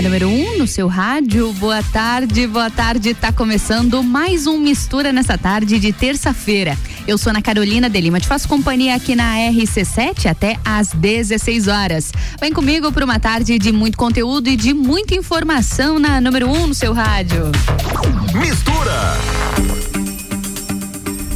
A número 1 um no seu rádio. Boa tarde, boa tarde. Tá começando mais um Mistura nessa tarde de terça-feira. Eu sou Ana Carolina de Lima, te faço companhia aqui na RC7 até às 16 horas. Vem comigo para uma tarde de muito conteúdo e de muita informação na número 1 um no seu rádio. Mistura!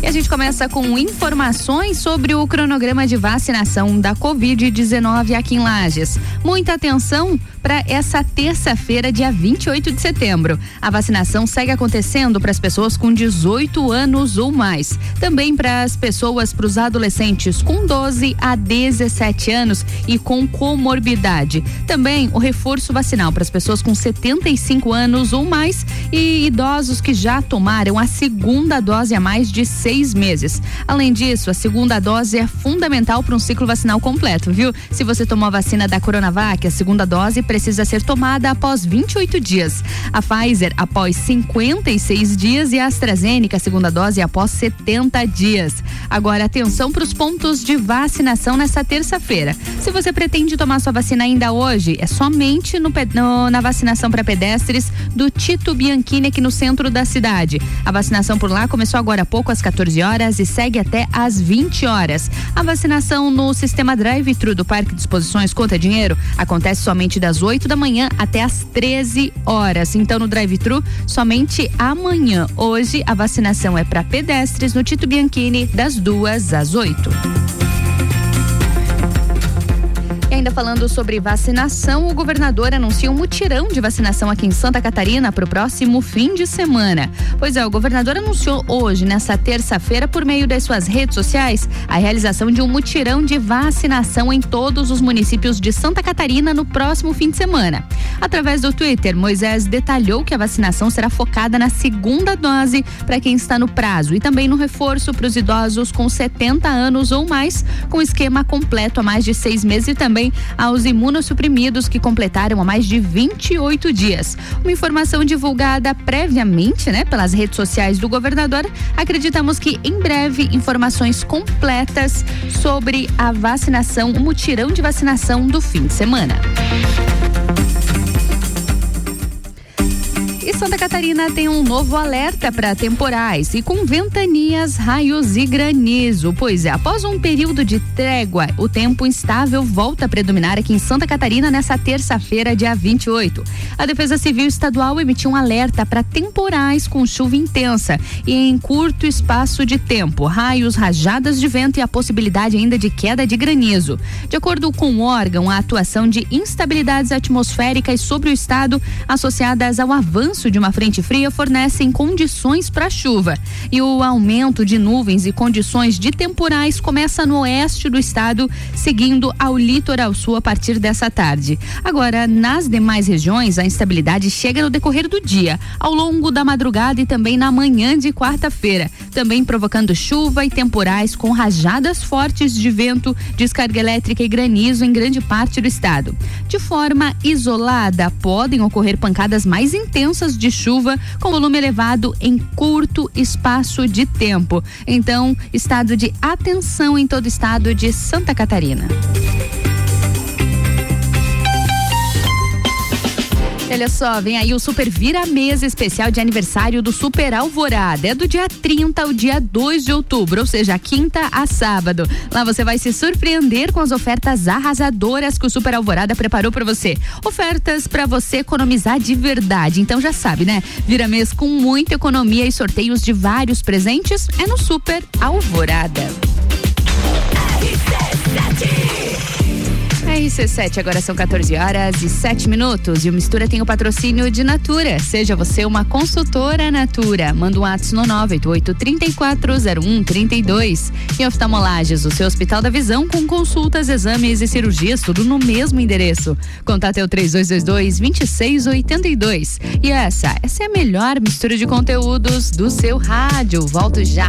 E a gente começa com informações sobre o cronograma de vacinação da Covid-19 aqui em Lages. Muita atenção para essa terça-feira, dia 28 de setembro. A vacinação segue acontecendo para as pessoas com 18 anos ou mais. Também para as pessoas, para os adolescentes com 12 a 17 anos e com comorbidade. Também o reforço vacinal para as pessoas com 75 anos ou mais e idosos que já tomaram a segunda dose há mais de seis meses. Além disso, a segunda dose é fundamental para um ciclo vacinal completo, viu? Se você tomou a vacina da Coronavac, a segunda dose precisa ser tomada após 28 dias. A Pfizer após 56 dias e a AstraZeneca, segunda dose, após 70 dias. Agora, atenção para os pontos de vacinação nessa terça-feira. Se você pretende tomar sua vacina ainda hoje, é somente no, no, na vacinação para pedestres do Tito Bianchini aqui no centro da cidade. A vacinação por lá começou agora há pouco às 14 14 horas e segue até às 20 horas. A vacinação no sistema drive-thru do Parque de Exposições Conta Dinheiro acontece somente das 8 da manhã até às 13 horas. Então, no drive-thru, somente amanhã. Hoje, a vacinação é para pedestres no Tito Bianchini, das duas às 8 ainda falando sobre vacinação, o governador anuncia um mutirão de vacinação aqui em Santa Catarina para o próximo fim de semana. Pois é, o governador anunciou hoje, nessa terça-feira, por meio das suas redes sociais, a realização de um mutirão de vacinação em todos os municípios de Santa Catarina no próximo fim de semana. Através do Twitter, Moisés detalhou que a vacinação será focada na segunda dose para quem está no prazo e também no reforço para os idosos com 70 anos ou mais, com esquema completo há mais de seis meses e também aos imunossuprimidos que completaram há mais de 28 dias. Uma informação divulgada previamente, né, pelas redes sociais do governador. Acreditamos que em breve informações completas sobre a vacinação, o mutirão de vacinação do fim de semana. Santa Catarina tem um novo alerta para temporais e com ventanias, raios e granizo. Pois é, após um período de trégua, o tempo instável volta a predominar aqui em Santa Catarina nessa terça-feira, dia 28. A Defesa Civil Estadual emitiu um alerta para temporais com chuva intensa e em curto espaço de tempo, raios, rajadas de vento e a possibilidade ainda de queda de granizo. De acordo com o órgão, a atuação de instabilidades atmosféricas sobre o estado associadas ao avanço de uma frente fria fornecem condições para chuva. E o aumento de nuvens e condições de temporais começa no oeste do estado, seguindo ao litoral sul a partir dessa tarde. Agora, nas demais regiões, a instabilidade chega no decorrer do dia, ao longo da madrugada e também na manhã de quarta-feira, também provocando chuva e temporais com rajadas fortes de vento, descarga elétrica e granizo em grande parte do estado. De forma isolada, podem ocorrer pancadas mais intensas de chuva com volume elevado em curto espaço de tempo. Então, estado de atenção em todo o estado de Santa Catarina. Olha só, vem aí o Super Vira Mesa especial de aniversário do Super Alvorada. É do dia 30 ao dia 2 de outubro, ou seja, quinta a sábado. Lá você vai se surpreender com as ofertas arrasadoras que o Super Alvorada preparou para você. Ofertas para você economizar de verdade. Então já sabe, né? Vira mês com muita economia e sorteios de vários presentes é no Super Alvorada. RC7, agora são 14 horas e 7 minutos. E o Mistura tem o patrocínio de Natura. Seja você uma consultora Natura. Manda um ato no 988-340132. E oftalmolages, o seu Hospital da Visão com consultas, exames e cirurgias, tudo no mesmo endereço. Contate é o 3222-2682. E essa, essa é a melhor mistura de conteúdos do seu rádio. Volto já.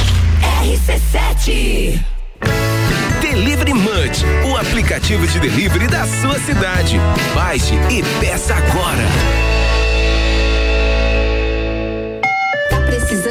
RC7 Delivery Munch, o aplicativo de delivery da sua cidade. Baixe e peça agora.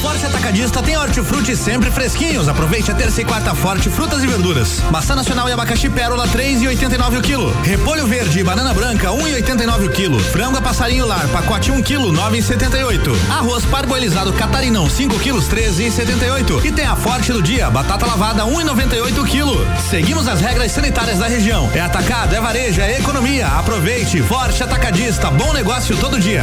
Forte Atacadista tem hortifruti sempre fresquinhos. Aproveite a terça e quarta forte frutas e verduras. Maçã nacional e abacaxi pérola 3,89 o quilo. Repolho verde e banana branca 1,89 o quilo. Frango a passarinho lar pacote 1 quilo 9,78. Arroz parboilizado catarinão 5 quilos 13,78. E tem a forte do dia batata lavada 1,98 o quilo. Seguimos as regras sanitárias da região. É atacado, é varejo, é economia. Aproveite. Forte Atacadista, bom negócio todo dia.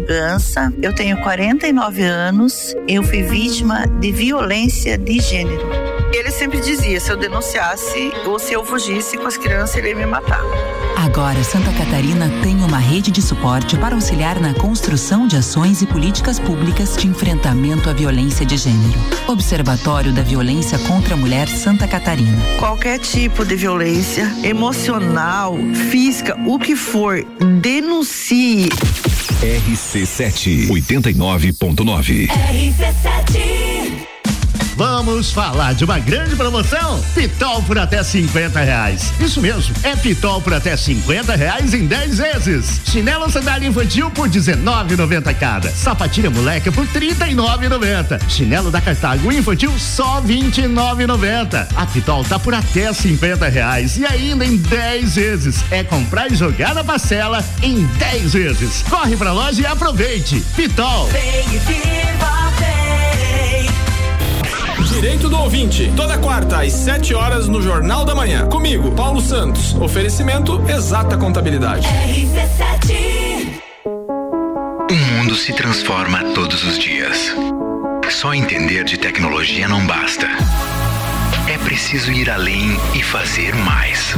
Bugança, eu tenho 49 anos, eu fui vítima de violência de gênero. Ele sempre dizia: se eu denunciasse ou se eu fugisse com as crianças, ele ia me matar. Agora, Santa Catarina tem uma rede de suporte para auxiliar na construção de ações e políticas públicas de enfrentamento à violência de gênero. Observatório da Violência contra a Mulher Santa Catarina. Qualquer tipo de violência, emocional, física, o que for, denuncie. RC7 89.9. RC7 Vamos falar de uma grande promoção? Pitol por até 50 reais. Isso mesmo, é Pitol por até 50 reais em 10 vezes. Chinelo sandália infantil por 19,90 cada. Sapatilha moleca por 39,90. Chinelo da Cartago infantil só 29,90. A Pitol tá por até 50 reais e ainda em 10 vezes. É comprar e jogar na parcela em 10 vezes. Corre pra loja e aproveite. Pitol. Vem e viva, Direito do ouvinte, toda quarta às 7 horas no Jornal da Manhã. Comigo, Paulo Santos. Oferecimento Exata Contabilidade. RC7 O mundo se transforma todos os dias. Só entender de tecnologia não basta. É preciso ir além e fazer mais.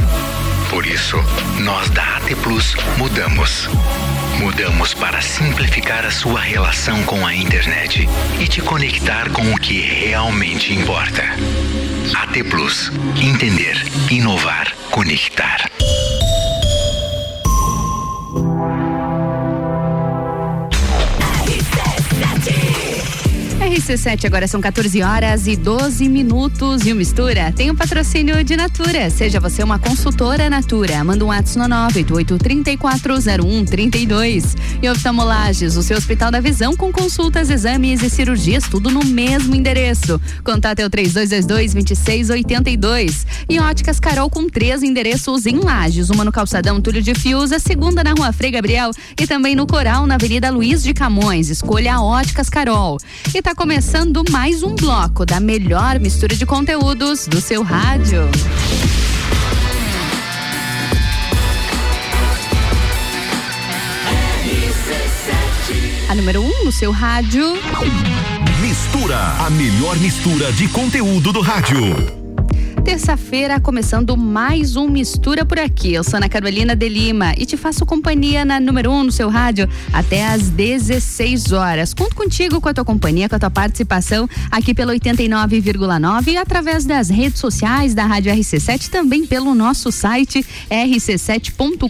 Por isso, nós da AT Plus mudamos. Mudamos para simplificar a sua relação com a internet e te conectar com o que realmente importa. AT Plus. Entender, inovar, conectar. RC7 agora são 14 horas e 12 minutos e o Mistura tem o um patrocínio de Natura. Seja você uma consultora Natura. Manda um WhatsApp no 988340132. E oftalmolages, o seu Hospital da Visão com consultas, exames e cirurgias, tudo no mesmo endereço. Contato é o 3222-2682. E óticas Carol com três endereços em Lages. Uma no Calçadão Túlio de Fios, a segunda na Rua Frei Gabriel e também no Coral, na Avenida Luiz de Camões. Escolha Óticas Carol. E tá começando mais um bloco da melhor mistura de conteúdos do seu rádio. A número 1 um no seu rádio. Mistura, a melhor mistura de conteúdo do rádio. Terça-feira, começando mais um Mistura por aqui. Eu sou Ana Carolina de Lima e te faço companhia na número 1 um no seu rádio até às 16 horas. Conto contigo com a tua companhia, com a tua participação aqui pelo 89,9 e através das redes sociais da Rádio RC7, também pelo nosso site rc7.com.br,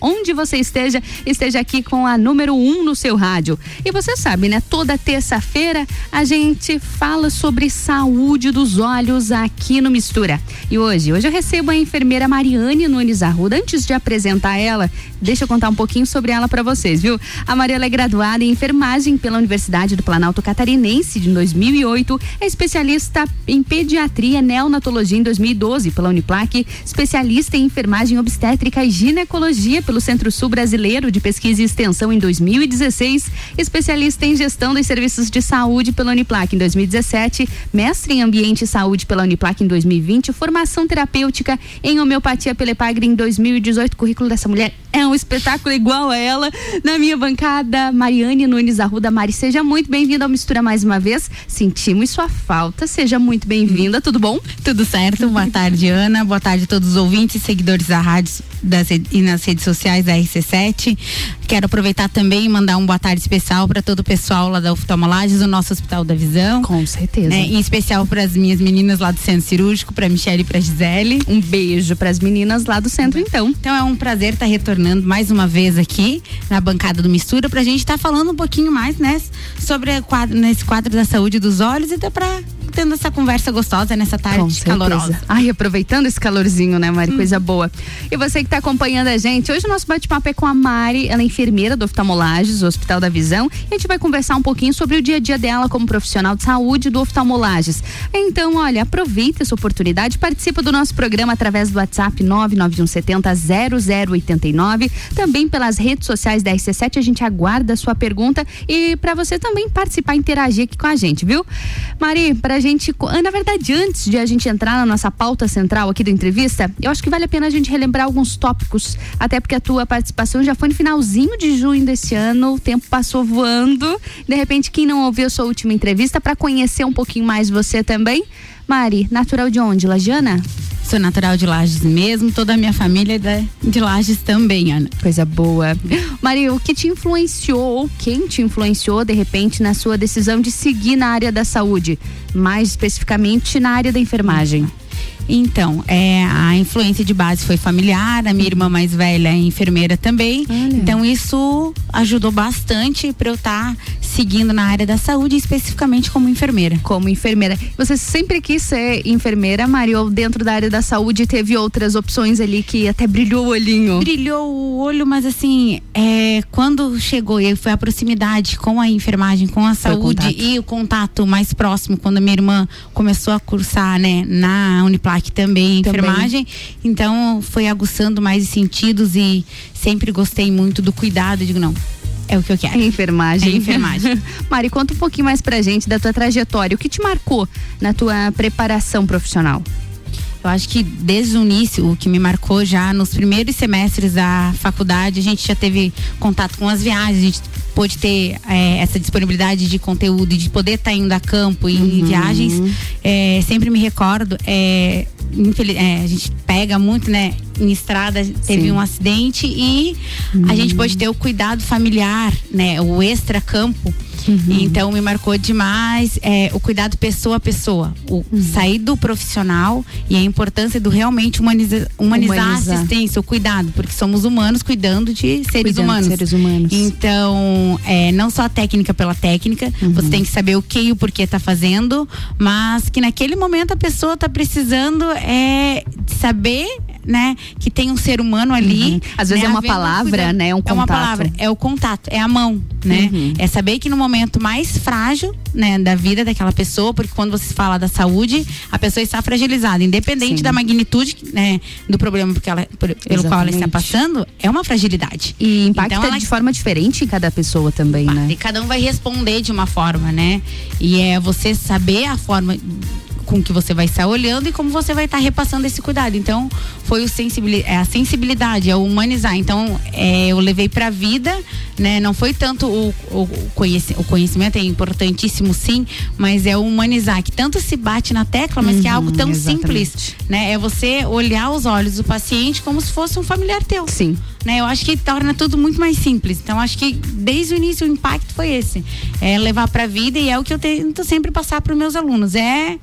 onde você esteja, esteja aqui com a número 1 um no seu rádio. E você sabe, né? Toda terça-feira a gente fala sobre saúde dos olhos aqui no Mistura. E hoje, hoje eu recebo a enfermeira Mariane Nunes Arruda. Antes de apresentar ela, deixa eu contar um pouquinho sobre ela para vocês, viu? A Mariela é graduada em enfermagem pela Universidade do Planalto Catarinense de 2008, é especialista em pediatria e neonatologia em 2012 pela Uniplac, especialista em enfermagem obstétrica e ginecologia pelo Centro Sul Brasileiro de Pesquisa e Extensão em 2016, especialista em gestão dos serviços de saúde pela Uniplac em 2017, mestre em ambiente e saúde pela Uniplac em 2020, formação terapêutica em homeopatia pela Epagre em 2018. O currículo dessa mulher é um espetáculo igual a ela. Na minha bancada, Mariane Nunes Arruda. Mari, seja muito bem-vinda ao Mistura mais uma vez. Sentimos sua falta. Seja muito bem-vinda. Tudo bom? Tudo certo. Boa tarde, Ana. Boa tarde a todos os ouvintes e seguidores da rádio das, e nas redes sociais da RC7. Quero aproveitar também e mandar um boa tarde especial para todo o pessoal lá da Oftalmolages, do nosso Hospital da Visão. Com certeza. Né? Em especial para as minhas meninas lá do Centro Cirúrgico, para Michelle e para Gisele. Um beijo para as meninas lá do centro, então. Então é um prazer estar tá retornando mais uma vez aqui na bancada do Mistura para a gente estar tá falando um pouquinho mais, né, sobre quadro, nesse quadro da saúde dos olhos e até para tendo essa conversa gostosa nessa tarde calorosa. Ai, aproveitando esse calorzinho, né, Mari? Hum. Coisa boa. E você que está acompanhando a gente, hoje o nosso bate-papo é com a Mari, ela é enfermeira do Oftalmolages, Hospital da Visão, e a gente vai conversar um pouquinho sobre o dia a dia dela como profissional de saúde do Oftalmolages. Então, olha, aproveita essa oportunidade, participa do nosso programa através do WhatsApp 99170 0089, também pelas redes sociais da RC7, a gente aguarda a sua pergunta e para você também participar, interagir aqui com a gente, viu? Mari, pra gente, na verdade, antes de a gente entrar na nossa pauta central aqui da entrevista, eu acho que vale a pena a gente relembrar alguns tópicos, até porque a tua participação já foi no finalzinho de junho desse ano, o tempo passou voando. De repente, quem não ouviu a sua última entrevista, para conhecer um pouquinho mais você também, Mari, natural de onde? Lagiana? Sou natural de Lages mesmo, toda a minha família é de Lages também, Ana. Coisa boa. Mari, o que te influenciou ou quem te influenciou de repente na sua decisão de seguir na área da saúde, mais especificamente na área da enfermagem? Então, é, a influência de base foi familiar, a minha irmã mais velha é enfermeira também. Olha. Então, isso ajudou bastante para eu estar tá seguindo na área da saúde, especificamente como enfermeira. Como enfermeira. Você sempre quis ser enfermeira, Mari, ou dentro da área da saúde teve outras opções ali que até brilhou o olhinho? Brilhou o olho, mas assim, é, quando chegou e foi a proximidade com a enfermagem, com a saúde o e o contato mais próximo, quando a minha irmã começou a cursar, né, na Uniplac também, também. enfermagem, então foi aguçando mais os sentidos e sempre gostei muito do cuidado, digo, não, é o que eu quero. É enfermagem. É enfermagem. Mari, conta um pouquinho mais pra gente da tua trajetória. O que te marcou na tua preparação profissional? Eu acho que desde o início, o que me marcou já nos primeiros semestres da faculdade, a gente já teve contato com as viagens, a gente pôde ter é, essa disponibilidade de conteúdo e de poder estar tá indo a campo e uhum. em viagens. É, sempre me recordo, é, é, a gente pega muito, né? Em estrada teve Sim. um acidente e uhum. a gente pode ter o cuidado familiar, né? O extra campo Uhum. Então me marcou demais é, o cuidado pessoa a pessoa, o uhum. sair do profissional e a importância do realmente humaniza, humanizar, humanizar, a assistência, o cuidado, porque somos humanos cuidando de seres cuidando humanos. De seres humanos. Então, é, não só a técnica pela técnica, uhum. você tem que saber o que e o porquê tá fazendo, mas que naquele momento a pessoa tá precisando é saber né, que tem um ser humano ali. Uhum. Às vezes né, é uma palavra, né, é um contato. É uma palavra, é o contato, é a mão, né? Uhum. É saber que no momento mais frágil, né, da vida daquela pessoa, porque quando você fala da saúde, a pessoa está fragilizada, independente Sim. da magnitude, né, do problema porque ela, por, pelo qual ela está passando, é uma fragilidade. E impacta então, ela, de forma diferente em cada pessoa também, né? E cada um vai responder de uma forma, né? E é você saber a forma com que você vai estar olhando e como você vai estar repassando esse cuidado. Então, foi o sensibilidade, é a sensibilidade, é o humanizar. Então, é, eu levei para a vida, né? Não foi tanto o, o, o, conhecimento, é importantíssimo sim, mas é o humanizar, que tanto se bate na tecla, mas uhum, que é algo tão uhum, exatamente. simples, né? É você olhar os olhos do paciente como se fosse um familiar teu. Sim. Né? Eu acho que torna tudo muito mais simples. Então, acho que desde o início o impacto foi esse. É levar para a vida e é o que eu tento sempre passar para os meus alunos. É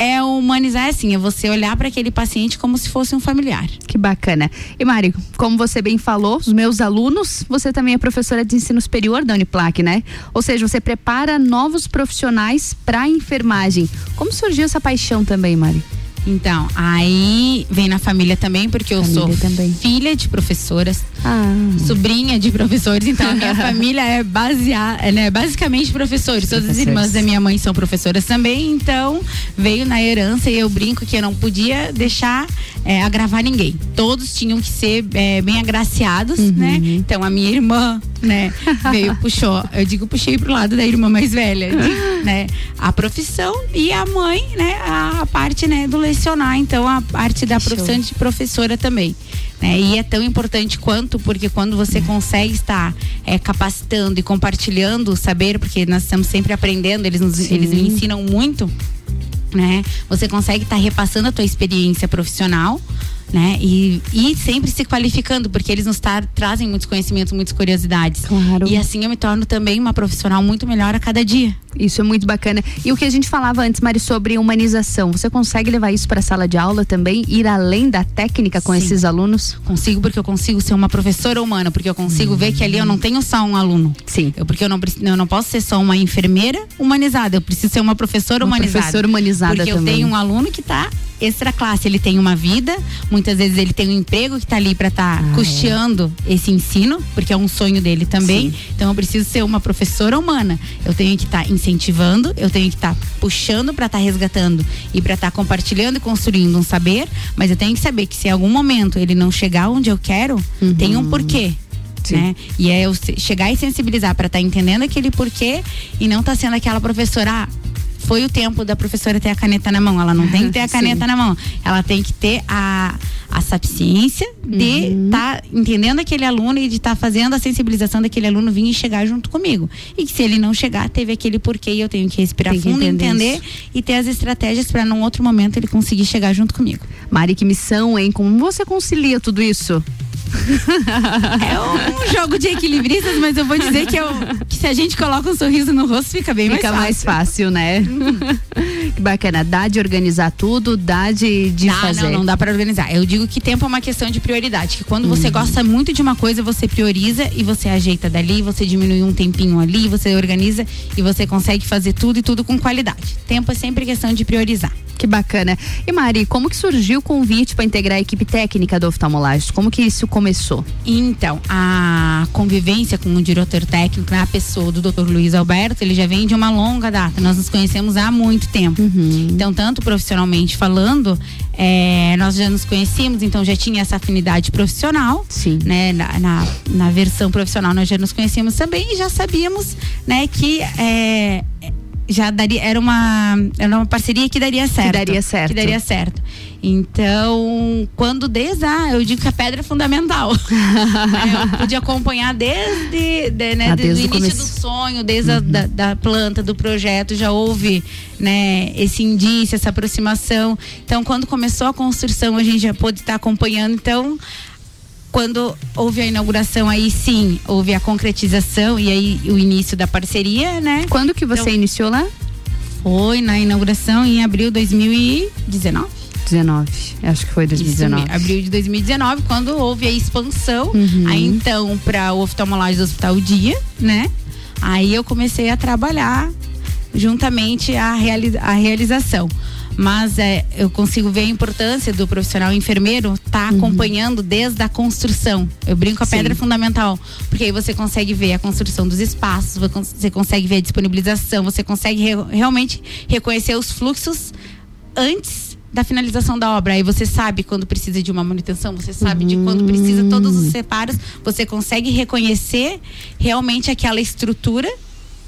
é humanizar assim, é você olhar para aquele paciente como se fosse um familiar. Que bacana. E Mari, como você bem falou, os meus alunos, você também é professora de ensino superior da Uniplac, né? Ou seja, você prepara novos profissionais para enfermagem. Como surgiu essa paixão também, Mari? Então, aí vem na família também, porque eu família sou também. filha de professoras, ah. sobrinha de professores, então a minha família é baseada, é, né, basicamente professores. Todas as irmãs da minha mãe são professoras também, então veio na herança e eu brinco que eu não podia deixar é, agravar ninguém. Todos tinham que ser é, bem agraciados, uhum. né? Então a minha irmã, né, veio, puxou, eu digo, puxei pro lado da irmã mais velha, né? A profissão e a mãe, né, a, a parte, né, do lecionar, então a parte da profissão de professora também. Né? E é tão importante quanto, porque quando você consegue estar é, capacitando e compartilhando o saber, porque nós estamos sempre aprendendo, eles nos, eles me ensinam muito, né? Você consegue estar repassando a tua experiência profissional né? E, e sempre se qualificando, porque eles nos trazem muitos conhecimentos, muitas curiosidades. Claro. E assim eu me torno também uma profissional muito melhor a cada dia. Isso é muito bacana. E o que a gente falava antes, Mari, sobre humanização, você consegue levar isso para a sala de aula também, ir além da técnica com Sim. esses alunos? Consigo, porque eu consigo ser uma professora humana, porque eu consigo ver que ali eu não tenho só um aluno. Sim. Eu, porque eu não, eu não posso ser só uma enfermeira humanizada, eu preciso ser uma professora uma humanizada. Professora humanizada porque também. eu tenho um aluno que está extra classe, ele tem uma vida, muitas vezes ele tem um emprego que está ali para estar tá ah, é. custeando é. esse ensino, porque é um sonho dele também. Sim. Então eu preciso ser uma professora humana. Eu tenho que estar tá incentivando, eu tenho que estar tá puxando para estar tá resgatando e para estar tá compartilhando e construindo um saber, mas eu tenho que saber que se em algum momento ele não chegar onde eu quero, uhum. tem um porquê. Né? E é eu chegar e sensibilizar para estar tá entendendo aquele porquê e não tá sendo aquela professora, ah, foi o tempo da professora ter a caneta na mão. Ela não tem que ter a caneta na mão. Ela tem que ter a, a sapiência de estar uhum. tá entendendo aquele aluno e de estar tá fazendo a sensibilização daquele aluno vir e chegar junto comigo. E que se ele não chegar, teve aquele porquê e eu tenho que respirar fundo, entender, entender e ter as estratégias para num outro momento ele conseguir chegar junto comigo. Mari, que missão, hein? Como você concilia tudo isso? é um jogo de equilibristas, mas eu vou dizer que, eu, que se a gente coloca um sorriso no rosto, fica bem fica mais fácil. Fica mais fácil, né? que bacana. Dá de organizar tudo, dá de, de dá, fazer. Não, não dá para organizar. Eu digo que tempo é uma questão de prioridade. Que quando você uhum. gosta muito de uma coisa, você prioriza e você ajeita dali, você diminui um tempinho ali, você organiza e você consegue fazer tudo e tudo com qualidade. Tempo é sempre questão de priorizar. Que bacana. E Mari, como que surgiu o convite para integrar a equipe técnica do oftalmologista? Como que isso começou? Então, a convivência com o diretor técnico, a pessoa do Dr. Luiz Alberto, ele já vem de uma longa data. Nós nos conhecemos há muito tempo. Uhum. Então, tanto profissionalmente falando, é, nós já nos conhecíamos, então já tinha essa afinidade profissional. Sim. Né, na, na, na versão profissional nós já nos conhecíamos também e já sabíamos, né, que é, já daria, era uma, era uma parceria que daria certo. Que daria certo. Que daria certo. Então, quando desde, ah, eu digo que a pedra é fundamental. é, eu pude acompanhar desde, de, né, ah, desde, desde o início do sonho, desde uhum. a da, da, planta, do projeto, já houve, né, esse indício, essa aproximação. Então, quando começou a construção, a gente já pôde estar acompanhando. Então, quando houve a inauguração, aí sim, houve a concretização e aí o início da parceria, né? Quando que você então, iniciou lá? Foi na inauguração em abril de 2019. 19, acho que foi 2019. Isso, abril de 2019, quando houve a expansão, uhum. aí então para o oftalmologista do Hospital Dia, né? Aí eu comecei a trabalhar juntamente à, reali a realização mas é, eu consigo ver a importância do profissional enfermeiro estar tá uhum. acompanhando desde a construção. Eu brinco a Sim. pedra fundamental, porque aí você consegue ver a construção dos espaços, você consegue ver a disponibilização, você consegue re realmente reconhecer os fluxos antes da finalização da obra. Aí você sabe quando precisa de uma manutenção, você sabe uhum. de quando precisa todos os separos, você consegue reconhecer realmente aquela estrutura,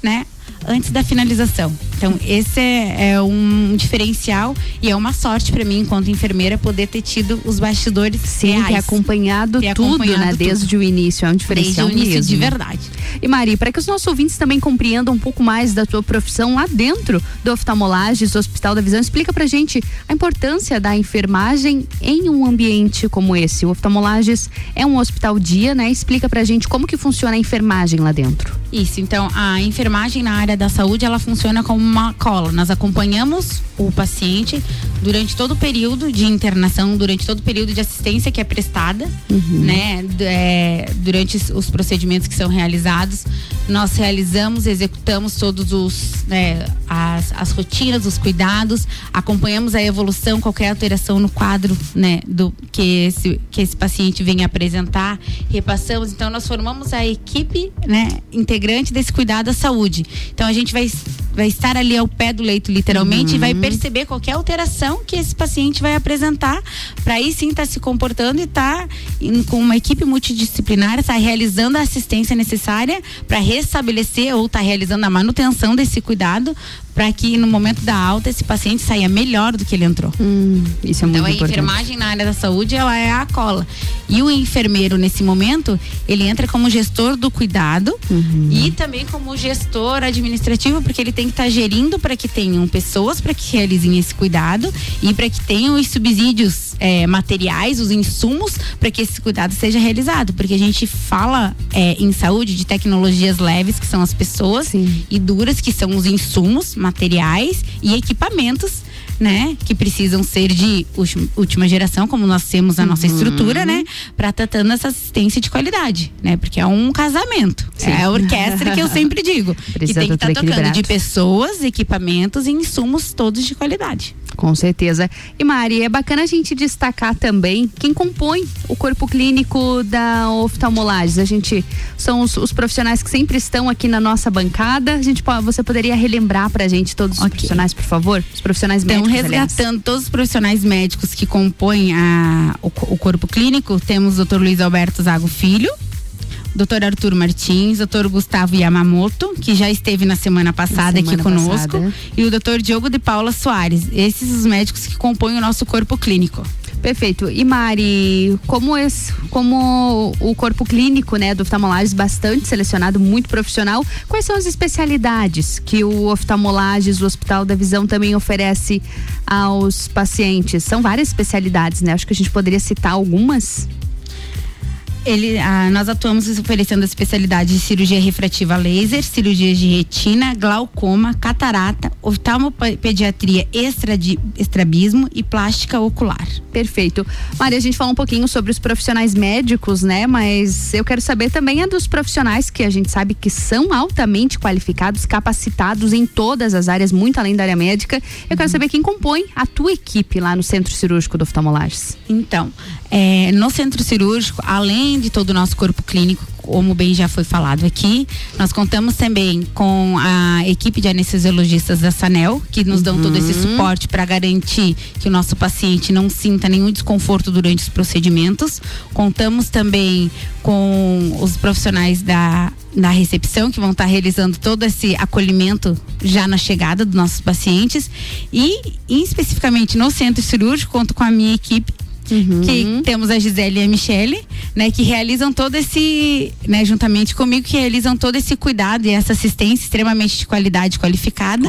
né? Antes da finalização. Então, esse é, é um diferencial e é uma sorte para mim, enquanto enfermeira, poder ter tido os bastidores Sim, reais. ter acompanhado ter tudo, acompanhado né? Tudo. Desde o início, é um diferencial Desde o início mesmo. de verdade. E Mari, para que os nossos ouvintes também compreendam um pouco mais da tua profissão lá dentro do oftalmolages, do Hospital da Visão, explica pra gente a importância da enfermagem em um ambiente como esse. O oftalmolages é um hospital dia, né? Explica pra gente como que funciona a enfermagem lá dentro. Isso, então a enfermagem na área da saúde, ela funciona como uma cola. Nós acompanhamos o paciente durante todo o período de internação, durante todo o período de assistência que é prestada, uhum. né? É, durante os procedimentos que são realizados, nós realizamos, executamos todos os né, as, as rotinas, os cuidados, acompanhamos a evolução, qualquer alteração no quadro, né, do que esse que esse paciente vem apresentar, repassamos. Então nós formamos a equipe, né, integrante desse cuidado à saúde. Então a gente vai vai estar ali ao pé do leito, literalmente, uhum. e vai uhum. perceber qualquer alteração que esse paciente vai apresentar, para aí sim estar tá se comportando e estar tá com uma equipe multidisciplinar, estar tá realizando a assistência necessária para restabelecer ou estar tá realizando a manutenção desse cuidado para que no momento da alta esse paciente saia melhor do que ele entrou. Hum, isso é então, muito importante. Então a enfermagem na área da saúde ela é a cola. E o enfermeiro nesse momento ele entra como gestor do cuidado uhum. e também como gestor administrativo porque ele tem que estar tá gerindo para que tenham pessoas para que realizem esse cuidado e para que tenham os subsídios é, materiais, os insumos para que esse cuidado seja realizado, porque a gente fala é, em saúde de tecnologias leves que são as pessoas Sim. e duras que são os insumos materiais e equipamentos né, que precisam ser de última geração, como nós temos a nossa uhum. estrutura, né, para estar tá essa assistência de qualidade, né, porque é um casamento, Sim. é a orquestra que eu sempre digo, Precisa que tem que estar tá tocando de pessoas, equipamentos e insumos todos de qualidade. Com certeza. E Mari, é bacana a gente destacar também quem compõe o corpo clínico da oftalmolagem. A gente são os, os, profissionais que sempre estão aqui na nossa bancada. A gente você poderia relembrar pra gente todos os okay. profissionais, por favor? Os profissionais então, médicos. Resgatando aliás. todos os profissionais médicos que compõem a, o, o corpo clínico, temos o Dr. Luiz Alberto Zago Filho, doutor Arthur Martins, doutor Gustavo Yamamoto, que já esteve na semana passada na semana aqui conosco, passada. e o doutor Diogo de Paula Soares. Esses os médicos que compõem o nosso corpo clínico. Perfeito. E Mari, como, esse, como o corpo clínico né, do oftalmolages bastante selecionado, muito profissional, quais são as especialidades que o oftalmolages, o Hospital da Visão também oferece aos pacientes? São várias especialidades, né? Acho que a gente poderia citar algumas. Ele, ah, nós atuamos oferecendo a especialidade de cirurgia refrativa laser, cirurgia de retina, glaucoma, catarata, oftalmopediatria estrabismo e plástica ocular. Perfeito. Maria, a gente falou um pouquinho sobre os profissionais médicos, né? Mas eu quero saber também dos profissionais que a gente sabe que são altamente qualificados, capacitados em todas as áreas, muito além da área médica. Eu quero uhum. saber quem compõe a tua equipe lá no Centro Cirúrgico do Oftalmolages. Então, é, no Centro Cirúrgico, além de todo o nosso corpo clínico, como bem já foi falado aqui. Nós contamos também com a equipe de anestesiologistas da Sanel, que nos dão todo esse Uhum. suporte para garantir que o nosso paciente não sinta nenhum desconforto durante os procedimentos. Contamos também com os profissionais da, da recepção, que vão estar realizando todo esse acolhimento já na chegada dos nossos pacientes. E, especificamente no centro cirúrgico, conto com a minha equipe que temos a Gisele e a Michele, né, que realizam todo esse, né, juntamente comigo, que realizam todo esse cuidado e essa assistência extremamente de qualidade qualificada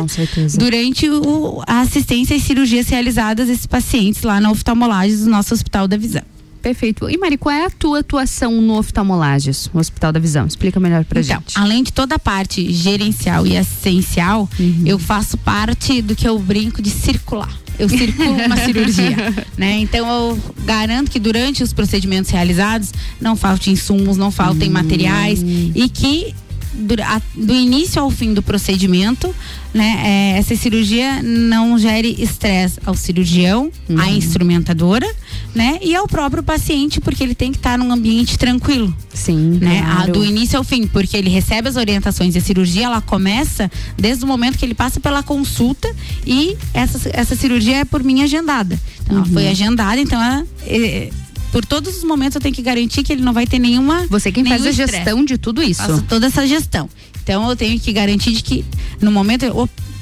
durante o, a assistência e cirurgias realizadas a esses pacientes lá na oftalmolagem do nosso Hospital da Visão. Perfeito. E Mari, qual é a tua atuação no oftalmolages, no Hospital da Visão? Explica melhor pra Então, gente. além de toda a parte gerencial e assistencial, eu faço parte do que eu brinco de circular. Eu circulo uma cirurgia, né? Então eu garanto que durante os procedimentos realizados não falte insumos, não faltem materiais e que dura- a- do início ao fim do procedimento, né, é, essa cirurgia não gere estresse ao cirurgião, à instrumentadora, né, e ao próprio paciente, porque ele tem que estar num ambiente tranquilo. Sim, né, claro. do início ao fim, porque ele recebe as orientações e a cirurgia ela começa desde o momento que ele passa pela consulta e essa, essa cirurgia é por mim agendada. Então, ela Uhum. foi agendada, então ela, é, por todos os momentos eu tenho que garantir que ele não vai ter nenhuma. Você quem faz a gestão de tudo isso. Faço toda essa gestão. Então eu tenho que garantir de que no momento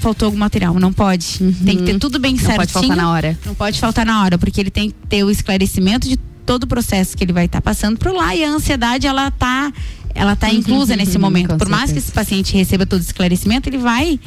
faltou algum material, não pode. Tem que ter tudo bem Uhum. Não certinho. pode faltar na hora. Não pode faltar na hora, porque ele tem que ter o esclarecimento de todo o processo que ele vai estar passando por lá e a ansiedade ela tá ela tá inclusa nesse momento. Uhum. Com Por mais que esse paciente receba todo o esclarecimento, ele vai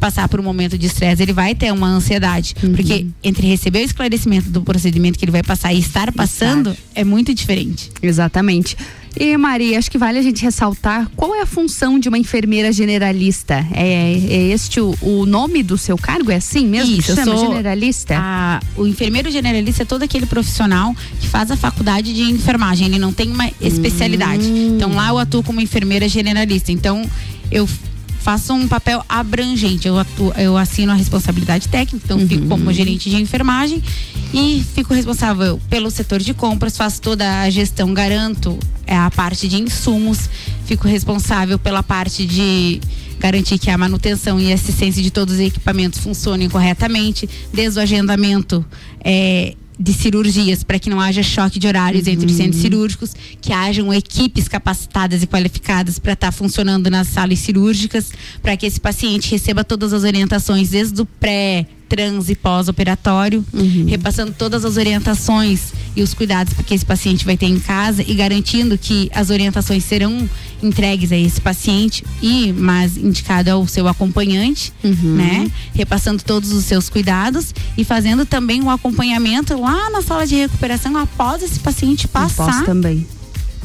passar por um momento de estresse, ele vai ter uma ansiedade, Uhum. porque entre receber o esclarecimento do procedimento que ele vai passar e estar passando é muito diferente. Exatamente. E Maria, acho que vale a gente ressaltar qual é a função de uma enfermeira generalista. É, é este o, o nome do seu cargo? É assim mesmo? Isso, eu chama sou generalista? a- o enfermeiro generalista é todo aquele profissional que faz a faculdade de enfermagem. Ele não tem uma especialidade. Hum. Então lá eu atuo como enfermeira generalista. Então eu faço um papel abrangente. Eu, atuo, eu assino a responsabilidade técnica, então fico Uhum. como gerente de enfermagem e fico responsável pelo setor de compras, faço toda a gestão, garanto é, a parte de insumos, fico responsável pela parte de garantir que a manutenção e assistência de todos os equipamentos funcionem corretamente, desde o agendamento é, de cirurgias para que não haja choque de horários entre os centros cirúrgicos, que hajam equipes capacitadas e qualificadas para estar funcionando nas salas cirúrgicas, para que esse paciente receba todas as orientações desde o pré trans e pós-operatório, repassando todas as orientações e os cuidados que esse paciente vai ter em casa e garantindo que as orientações serão entregues a esse paciente e mas indicado ao seu acompanhante, né? Repassando todos os seus cuidados e fazendo também o acompanhamento lá na sala de recuperação após esse paciente passar também.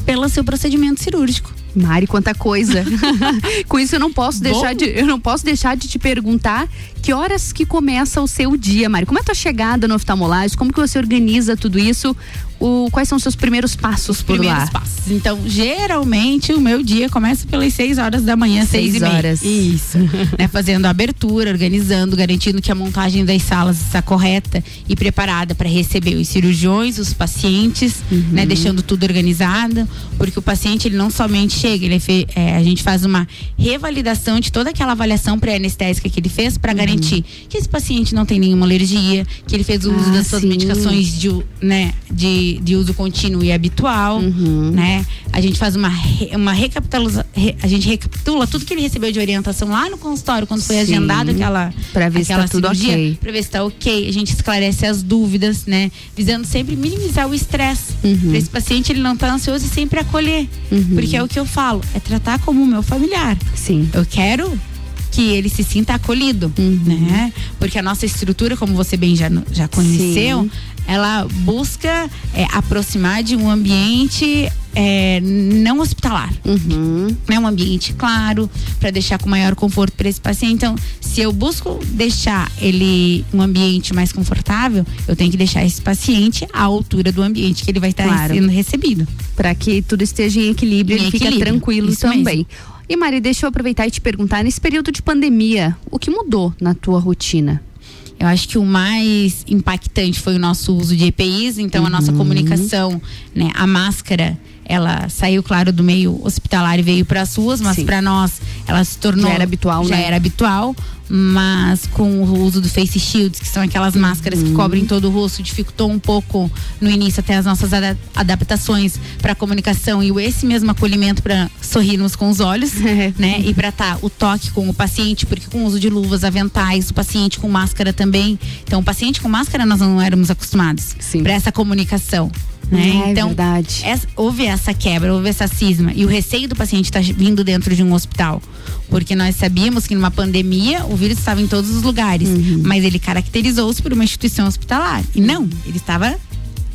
pelo seu procedimento cirúrgico. Mari, quanta coisa. Com isso eu não posso Bom. deixar de eu não posso deixar de te perguntar que horas que começa o seu dia, Mari? Como é a tua chegada no oftalmolagem? Como que você organiza tudo isso? O, quais são os seus primeiros passos por primeiros lá? passos. Então, geralmente o meu dia começa pelas 6 horas da manhã, Seis seis, e meia. horas. Isso. né, fazendo a abertura, organizando, garantindo que a montagem das salas está correta e preparada para receber os cirurgiões, os pacientes, Uhum. né, deixando tudo organizado, porque o paciente ele não somente chega, ele é é, a gente faz uma revalidação de toda aquela avaliação pré-anestésica que ele fez Uhum. Garantir que esse paciente não tem nenhuma alergia, que ele fez o uso Ah, das suas sim. medicações de, né, de, de uso contínuo e habitual, Uhum. né? A gente faz uma, uma recapitulação, a gente recapitula tudo que ele recebeu de orientação lá no consultório quando foi Sim. agendado aquela Pra ver se aquela tá tudo cirurgia, ok. pra ver se tá ok. A gente esclarece as dúvidas, né? Visando sempre minimizar o estresse. Uhum. Pra esse paciente ele não tá ansioso e sempre acolher. Porque é o que eu falo, é tratar como o meu familiar. Sim. Eu quero que ele se sinta acolhido, Uhum. né? Porque a nossa estrutura, como você bem já, já conheceu, Sim. ela busca é, aproximar de um ambiente é, não hospitalar. Uhum. É um ambiente claro, para deixar com maior conforto para esse paciente. Então, se eu busco deixar ele um ambiente mais confortável, eu tenho que deixar esse paciente à altura do ambiente que ele vai estar Claro. sendo recebido. Para que tudo esteja em equilíbrio, Em ele fica tranquilo isso também. mesmo. E Mari, deixa eu aproveitar e te perguntar, nesse período de pandemia, o que mudou na tua rotina? Eu acho que o mais impactante foi o nosso uso de EPIs, então a nossa Uhum. comunicação, né, a máscara ela saiu, claro, do meio hospitalar e veio para as ruas, mas para nós ela se tornou. Já era habitual, já né? era habitual, mas com o uso do face shields, que são aquelas máscaras que cobrem todo o rosto, dificultou um pouco no início até as nossas ada- adaptações para comunicação e o- esse mesmo acolhimento para sorrirmos com os olhos, né? E para estar o toque com o paciente, porque com o uso de luvas, aventais, o paciente com máscara também. Então, o paciente com máscara nós não éramos acostumados para essa comunicação. Né? É então, verdade. essa- houve essa quebra, houve essa cisma. E o receio do paciente estar vindo dentro de um hospital. Porque nós sabíamos que numa pandemia o vírus estava em todos os lugares. Uhum. Mas ele caracterizou-se por uma instituição hospitalar. E não, ele estava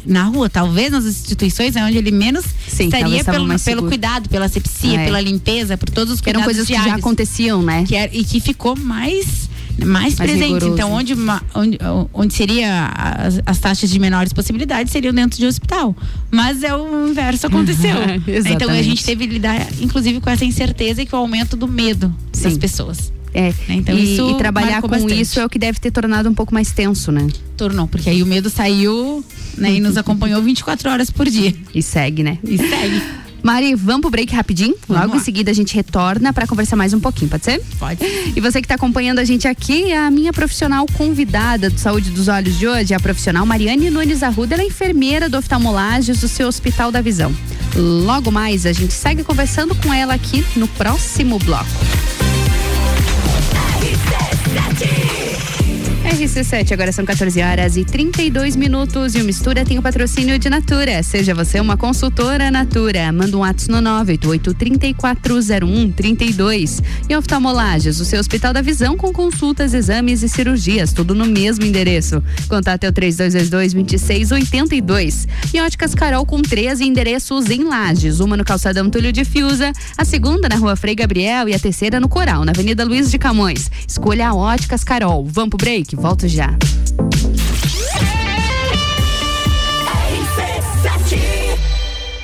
na rua, talvez nas instituições é onde ele menos talvez estaria pelo, pelo seguro. cuidado, pela asepsia, É. pela limpeza, por todos os Que eram cuidados coisas que já diários. aconteciam, né? Que era- e que ficou mais mais, Mais presente. rigoroso. Então, onde, onde, onde seria as, as taxas de menores possibilidades seriam dentro de hospital. Mas é o inverso aconteceu. Então a gente teve que lidar, inclusive, com essa incerteza e com o aumento do medo das pessoas. É, Então, e, isso e trabalhar com bastante. isso é o que deve ter tornado um pouco mais tenso, né? Tornou, porque aí o medo saiu né, e nos acompanhou 24 horas por dia. E segue, né? E segue. Mari, vamos pro break rapidinho? Vamos Logo lá. em seguida a gente retorna para conversar mais um pouquinho, pode ser? Pode. E você que está acompanhando a gente aqui, a minha profissional convidada do Saúde dos Olhos de hoje, é a profissional Mariane Nunes Arruda, ela é enfermeira do oftalmolages do seu Hospital da Visão. Logo mais a gente segue conversando com ela aqui no próximo bloco. RC7, agora são 14 horas e 32 minutos e o Mistura tem o patrocínio de Natura. Seja você uma consultora Natura. Manda um ato no 988-3401-32. E oftalmolages, o seu Hospital da Visão com consultas, exames e cirurgias, tudo no mesmo endereço. Contato é o 3222-2682. E Óticas Carol com 13 endereços em Lages. Uma no Calçadão Túlio de Fiuza, a segunda na Rua Frei Gabriel e a terceira no Coral, na Avenida Luiz de Camões. Escolha a Óticas Carol. Vamos pro break? Volto já.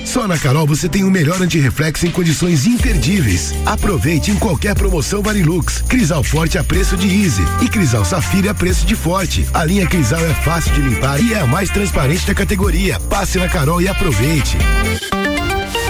Só na Carol você tem o melhor antirreflexo em condições imperdíveis. Aproveite em qualquer promoção Varilux. Crisal Forte a preço de Easy e Crisal Safira a preço de Forte. A linha Crisal é fácil de limpar e é a mais transparente da categoria. Passe na Carol e aproveite.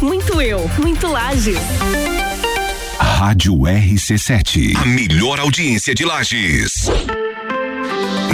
Muito eu, muito Lages. Rádio RC7. A melhor audiência de Lages.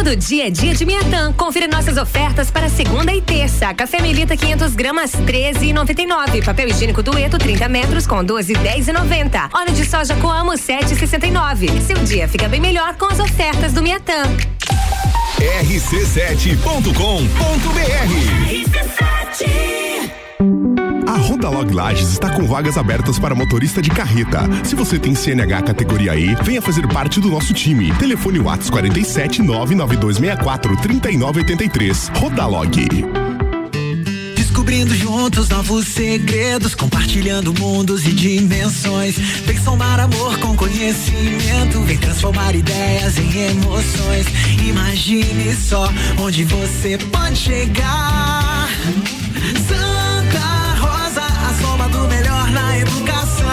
Todo dia é dia de Miatã. Confira nossas ofertas para segunda e terça. Café Melita 500 gramas 13,99. Papel higiênico Dueto 30 metros com 12,10,90. Óleo de soja Coamo 7,69. Seu dia fica bem melhor com as ofertas do Miatã. rc7.com.br A Rodalog Lages está com vagas abertas para motorista de carreta. Se você tem CNH categoria E, venha fazer parte do nosso time. Telefone Whats 47 99264 3983. Rodalog. Descobrindo juntos novos segredos, compartilhando mundos e dimensões. Vem somar amor com conhecimento, vem transformar ideias em emoções. Imagine só onde você pode chegar. Santa na educação.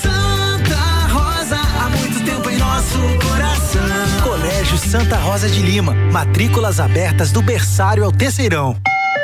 Santa Rosa, há muito tempo em nosso coração. Colégio Santa Rosa de Lima, matrículas abertas do berçário ao terceirão.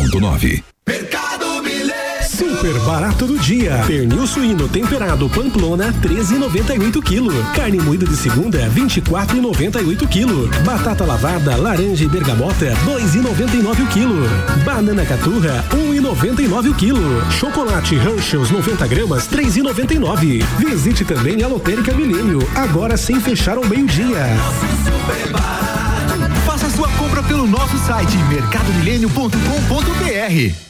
89.9. Super barato do dia. Pernil suíno temperado Pamplona 13,98 kg. Carne moída de segunda 24,98 kg. Batata lavada laranja e bergamota 2,99 kg. Banana caturra 1,99 kg. Chocolate Hershey's 90 gramas 3,99. Visite também a Lotérica Milênio agora sem fechar ao meio-dia. Faça sua compra pelo nosso site mercadomilênio.com.br.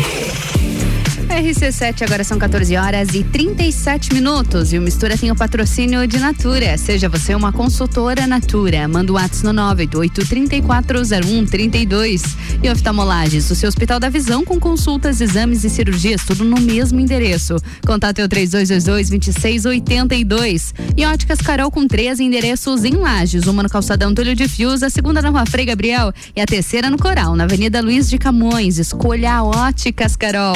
RC7, agora são 14 horas e 37 minutos. E o Mistura tem o patrocínio de Natura. Seja você uma consultora Natura. Manda o WhatsApp no 988-340132. E oftalmolages, o seu Hospital da Visão com consultas, exames e cirurgias, tudo no mesmo endereço. Contato é o 3222-2682. E óticas Carol com três endereços em Lages. Uma no Calçadão Túlio de Fios, a segunda na Rua Frei Gabriel e a terceira no Coral, na Avenida Luiz de Camões. Escolha a Óticas Carol.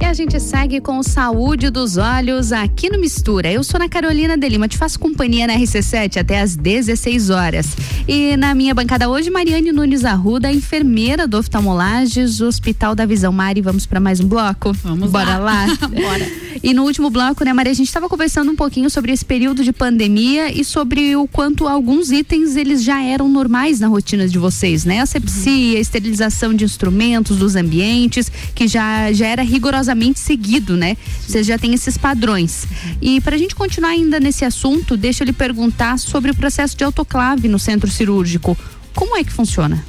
E a gente segue com Saúde dos Olhos aqui no Mistura. Eu sou na Carolina de Lima, te faço companhia na RC7 até às 16 horas. E na minha bancada hoje, Mariane Nunes Arruda, enfermeira do Oftalmolages, Hospital da Visão. Mari, vamos para mais um bloco? Vamos Bora lá. lá. Bora. E no último bloco, né, Maria, a gente estava conversando um pouquinho sobre esse período de pandemia e sobre o quanto alguns itens eles já eram normais na rotina de vocês, né? Asepsia, uhum. esterilização de instrumentos, dos ambientes, que já, já era rigorosamente seguido, né? Vocês já têm esses padrões. E para a gente continuar ainda nesse assunto, deixa eu lhe perguntar sobre o processo de autoclave no centro cirúrgico. Como é que funciona?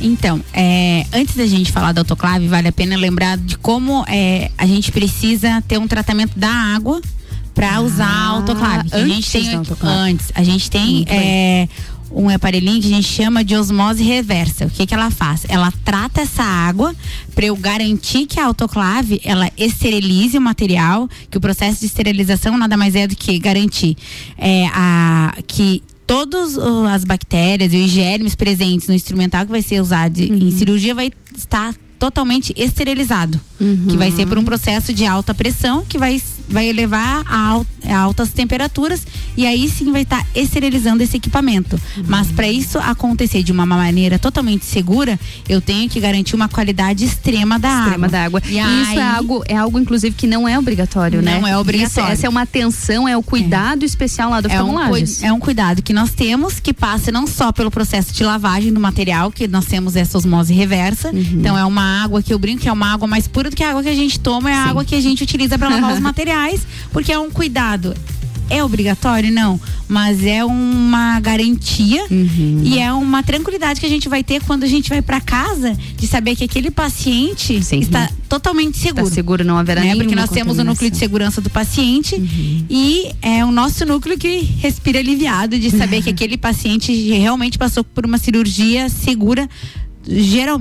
Então, é, antes da gente falar da autoclave, vale a pena lembrar de como é, a gente precisa ter um tratamento da água para ah, usar a autoclave. A gente tem antes, a gente tem é, um aparelhinho que a gente chama de osmose reversa. O que que ela faz? Ela trata essa água para eu garantir que a autoclave ela esterilize o material, que o processo de esterilização nada mais é do que garantir é, a que todas as bactérias e os germes presentes no instrumental que vai ser usado uhum. em cirurgia vai estar totalmente esterilizado, uhum. que vai ser por um processo de alta pressão que vai vai elevar a, altas temperaturas e aí sim vai estar tá esterilizando esse equipamento. Uhum. Mas para isso acontecer de uma maneira totalmente segura, eu tenho que garantir uma qualidade extrema da extrema água. da água. E, e isso é algo é algo inclusive que não é obrigatório, não né? Não é obrigatório. Isso, essa é uma atenção, é o cuidado é. especial lá do é um, é um cuidado que nós temos que passa não só pelo processo de lavagem do material, que nós temos essa osmose reversa. Uhum. Então é uma água que eu brinco que é uma água mais pura do que a água que a gente toma, é a Sim. água que a gente utiliza para lavar os materiais, porque é um cuidado. É obrigatório? Não. Mas é uma garantia uhum. e é uma tranquilidade que a gente vai ter quando a gente vai para casa de saber que aquele paciente Sim. está totalmente seguro. Está seguro, não haverá né? Porque nós temos o núcleo de segurança do paciente uhum. e é o nosso núcleo que respira aliviado de saber que aquele paciente realmente passou por uma cirurgia segura geral,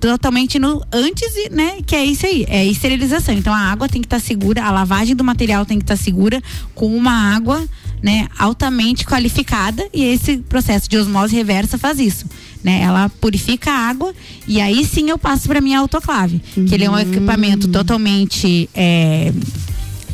totalmente no antes, né? Que é isso aí, é esterilização. Então a água tem que estar tá segura, a lavagem do material tem que estar tá segura com uma água, né, altamente qualificada e esse processo de osmose reversa faz isso. Né? Ela purifica a água e aí sim eu passo para minha autoclave, uhum. que ele é um equipamento totalmente é,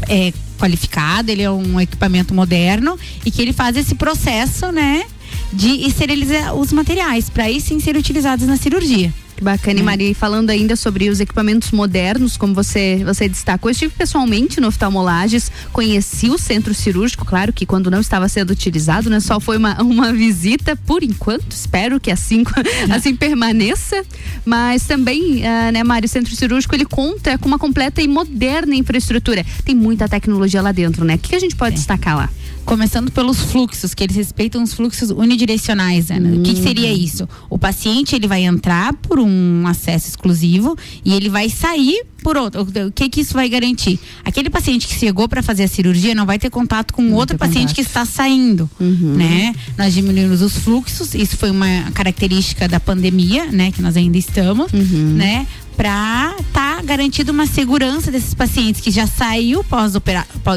é, qualificado, ele é um equipamento moderno e que ele faz esse processo, né, de esterilizar os materiais para aí sim ser utilizados na cirurgia. Bacana, e hum. Maria, falando ainda sobre os equipamentos modernos, como você, você destacou, eu estive pessoalmente no oftalmolages, conheci o centro cirúrgico, claro que quando não estava sendo utilizado, né? Só foi uma, uma visita, por enquanto, espero que assim, assim permaneça, mas também, uh, né, Mário, o centro cirúrgico, ele conta com uma completa e moderna infraestrutura, tem muita tecnologia lá dentro, né? O que, que a gente pode é. destacar lá? Começando pelos fluxos, que eles respeitam os fluxos unidirecionais. Né? Hum. O que, que, seria isso? O paciente ele vai entrar por um acesso exclusivo e ele vai sair por outro. O que que isso vai garantir? Aquele paciente que chegou para fazer a cirurgia não vai ter contato com não outro paciente contato. que está saindo, uhum. né? Nós diminuímos os fluxos, isso foi uma característica da pandemia, né, que nós ainda estamos, uhum. né? Para estar tá garantido uma segurança desses pacientes que já saiu pós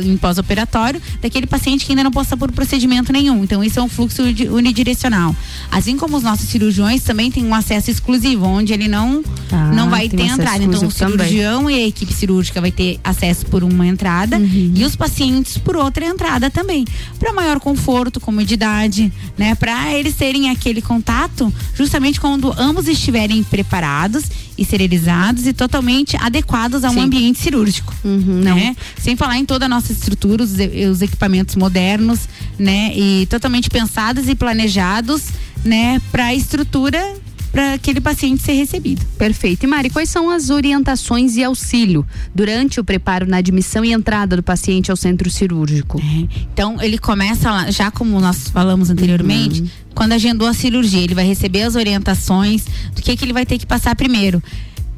em pós-operatório, daquele paciente que ainda não passa por procedimento nenhum. Então, isso é um fluxo unidirecional. Assim como os nossos cirurgiões também têm um acesso exclusivo, onde ele não, ah, não vai ter entrada. Então, o cirurgião também. e a equipe cirúrgica vai ter acesso por uma entrada uhum. e os pacientes por outra entrada também. Para maior conforto, comodidade, né? Para eles terem aquele contato justamente quando ambos estiverem preparados esterilizados e totalmente adequados a um Sim. ambiente cirúrgico, uhum, né? Sem falar em toda a nossa estrutura, os, os equipamentos modernos, né? E totalmente pensados e planejados, né? Para a estrutura para aquele paciente ser recebido. Perfeito. E Mari, quais são as orientações e auxílio durante o preparo na admissão e entrada do paciente ao centro cirúrgico? É. Então, ele começa lá, já como nós falamos anteriormente, uhum. quando agendou a cirurgia, ele vai receber as orientações do que, que ele vai ter que passar primeiro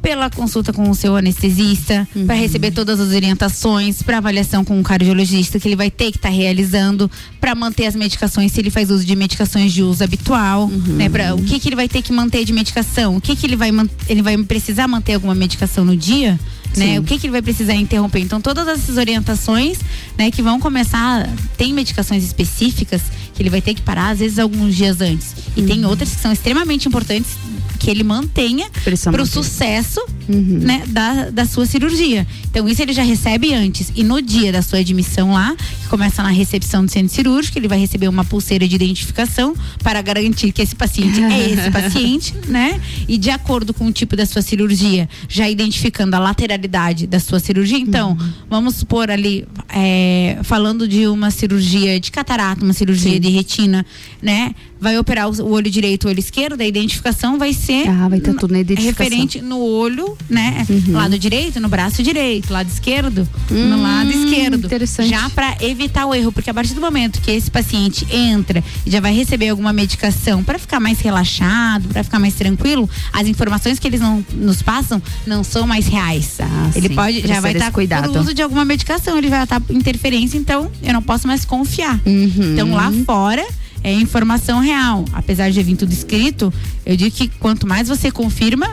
pela consulta com o seu anestesista, uhum. para receber todas as orientações, para avaliação com o cardiologista que ele vai ter que estar tá realizando, para manter as medicações, se ele faz uso de medicações de uso habitual, uhum. né? Para o que que ele vai ter que manter de medicação, o que que ele vai ele vai precisar manter alguma medicação no dia, né? O que que ele vai precisar interromper. Então todas essas orientações, né, que vão começar, tem medicações específicas que ele vai ter que parar às vezes alguns dias antes. E uhum. tem outras que são extremamente importantes que ele mantenha para o sucesso uhum. né, da, da sua cirurgia. Então, isso ele já recebe antes. E no dia da sua admissão lá, que começa na recepção do centro cirúrgico, ele vai receber uma pulseira de identificação para garantir que esse paciente é esse paciente, né? E de acordo com o tipo da sua cirurgia, já identificando a lateralidade da sua cirurgia. Então, uhum. vamos supor ali, é, falando de uma cirurgia de catarata, uma cirurgia Sim. de retina, né? Vai operar o olho direito, o olho esquerdo, a identificação vai ser ah, vai estar tudo na identificação. referente no olho, né? Uhum. Lado direito, no braço direito, lado esquerdo, hum, no lado esquerdo. Interessante. Já para evitar o erro, porque a partir do momento que esse paciente entra e já vai receber alguma medicação para ficar mais relaxado, para ficar mais tranquilo, as informações que eles não nos passam não são mais reais. Ah, ele sim. pode já vai estar tá por uso de alguma medicação, ele vai estar interferência, então eu não posso mais confiar. Uhum. Então lá fora é informação real. Apesar de vir tudo escrito, eu digo que quanto mais você confirma,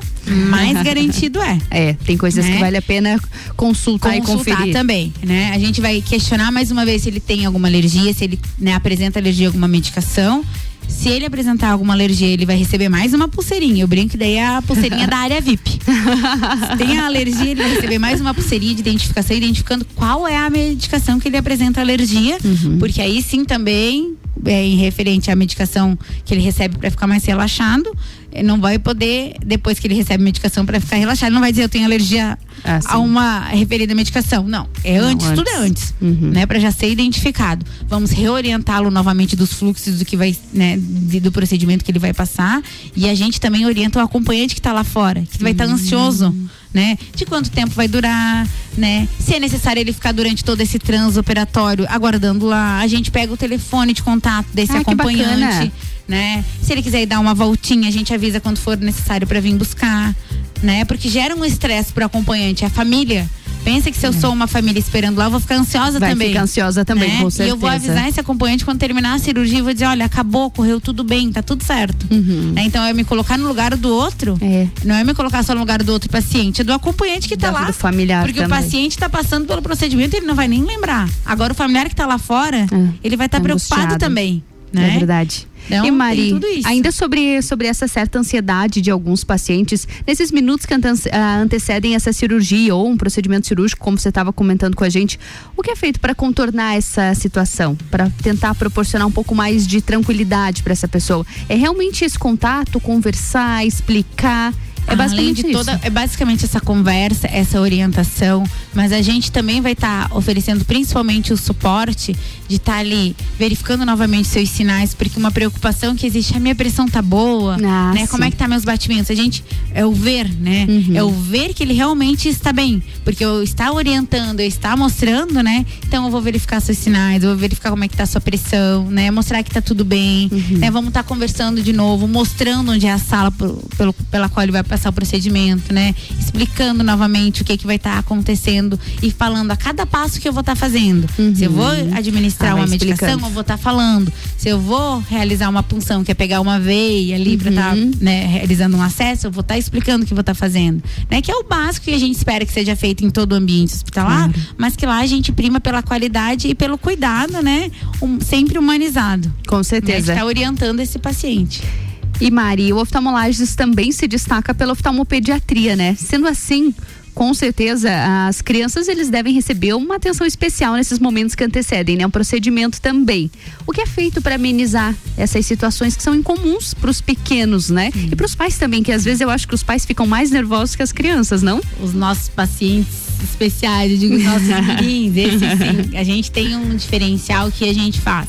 mais garantido é. É, tem coisas né? que vale a pena consultar, consultar e conferir. também, né? A gente vai questionar mais uma vez se ele tem alguma alergia, se ele né, apresenta alergia a alguma medicação. Se ele apresentar alguma alergia, ele vai receber mais uma pulseirinha. Eu brinco daí é a pulseirinha da área VIP. Se tem a alergia, ele vai receber mais uma pulseirinha de identificação, identificando qual é a medicação que ele apresenta alergia. Uhum. Porque aí sim também é, em referente à medicação que ele recebe para ficar mais relaxado, não vai poder, depois que ele recebe medicação para ficar relaxado, não vai dizer eu tenho alergia ah, a uma referida medicação. Não, é não, antes, antes, tudo é antes, uhum. né? Para já ser identificado. Vamos reorientá-lo novamente dos fluxos do que vai, né, de, do procedimento que ele vai passar e a gente também orienta o acompanhante que está lá fora, que vai estar tá uhum. ansioso né? De quanto tempo vai durar, né? Se é necessário ele ficar durante todo esse transoperatório aguardando lá, a gente pega o telefone de contato desse ah, acompanhante, né? Se ele quiser ir dar uma voltinha, a gente avisa quando for necessário para vir buscar, né? Porque gera um estresse pro acompanhante, a família Pensa que se eu sou uma família esperando lá, eu vou ficar ansiosa Vai também. Ficar ansiosa também, né? com certeza. E eu vou avisar esse acompanhante quando terminar a cirurgia, eu vou dizer, olha, acabou, correu tudo bem, tá tudo certo. Uhum. Né? Então é me colocar no lugar do outro. É. Não é me colocar só no lugar do outro paciente, é do acompanhante que tá da lá. Do familiar porque também. o paciente tá passando pelo procedimento e ele não vai nem lembrar. Agora o familiar que tá lá fora, é. ele vai estar tá preocupado também né? É verdade. Então, e Mari, ainda sobre, sobre essa certa ansiedade de alguns pacientes, nesses minutos que ah, antecedem essa cirurgia ou um procedimento cirúrgico, como você estava comentando com a gente, o que é feito para contornar essa situação? Para tentar proporcionar um pouco mais de tranquilidade para essa pessoa? É realmente esse contato, conversar, explicar? É basicamente toda, é basicamente essa conversa, essa orientação, mas a gente também vai estar oferecendo principalmente o suporte de estar ali verificando novamente seus sinais, porque uma preocupação que existe, a minha pressão tá boa, Ah, né? Como sim. é que tá meus batimentos? A gente é o ver, né? Uhum. É o ver que ele realmente está bem, porque eu está orientando, eu está mostrando, né? Então eu vou verificar seus sinais, eu vou verificar como é que tá a sua pressão, né? Mostrar que tá tudo bem, Uhum. né? Vamos estar conversando de novo, mostrando onde é a sala pelo, pela qual ele vai passar o procedimento, né? Explicando novamente o que que vai estar acontecendo e falando a cada passo que eu vou estar fazendo. Se eu vou administrar Ah, uma medicação, explicando. eu vou estar falando. Se eu vou realizar uma punção, que é pegar uma veia ali para estar Uhum. né, realizando um acesso, eu vou estar explicando o que eu vou estar fazendo. Né? Que é o básico que a gente espera que seja feito em todo o ambiente hospitalar, mas que lá a gente prima pela qualidade e pelo cuidado, né? Um- sempre humanizado. Com Né? certeza. Está orientando esse paciente. E Mari, o oftalmologista também se destaca pela oftalmopediatria, né? Sendo assim, com certeza as crianças eles devem receber uma atenção especial nesses momentos que antecedem, né? Um procedimento também. O que é feito para amenizar essas situações que são incomuns para os pequenos, né? E para os pais também, que às vezes eu acho que os pais ficam mais nervosos que as crianças, não? Os nossos pacientes especiais, eu digo os nossos filhinhos, esses sim. A gente tem um diferencial que a gente faz.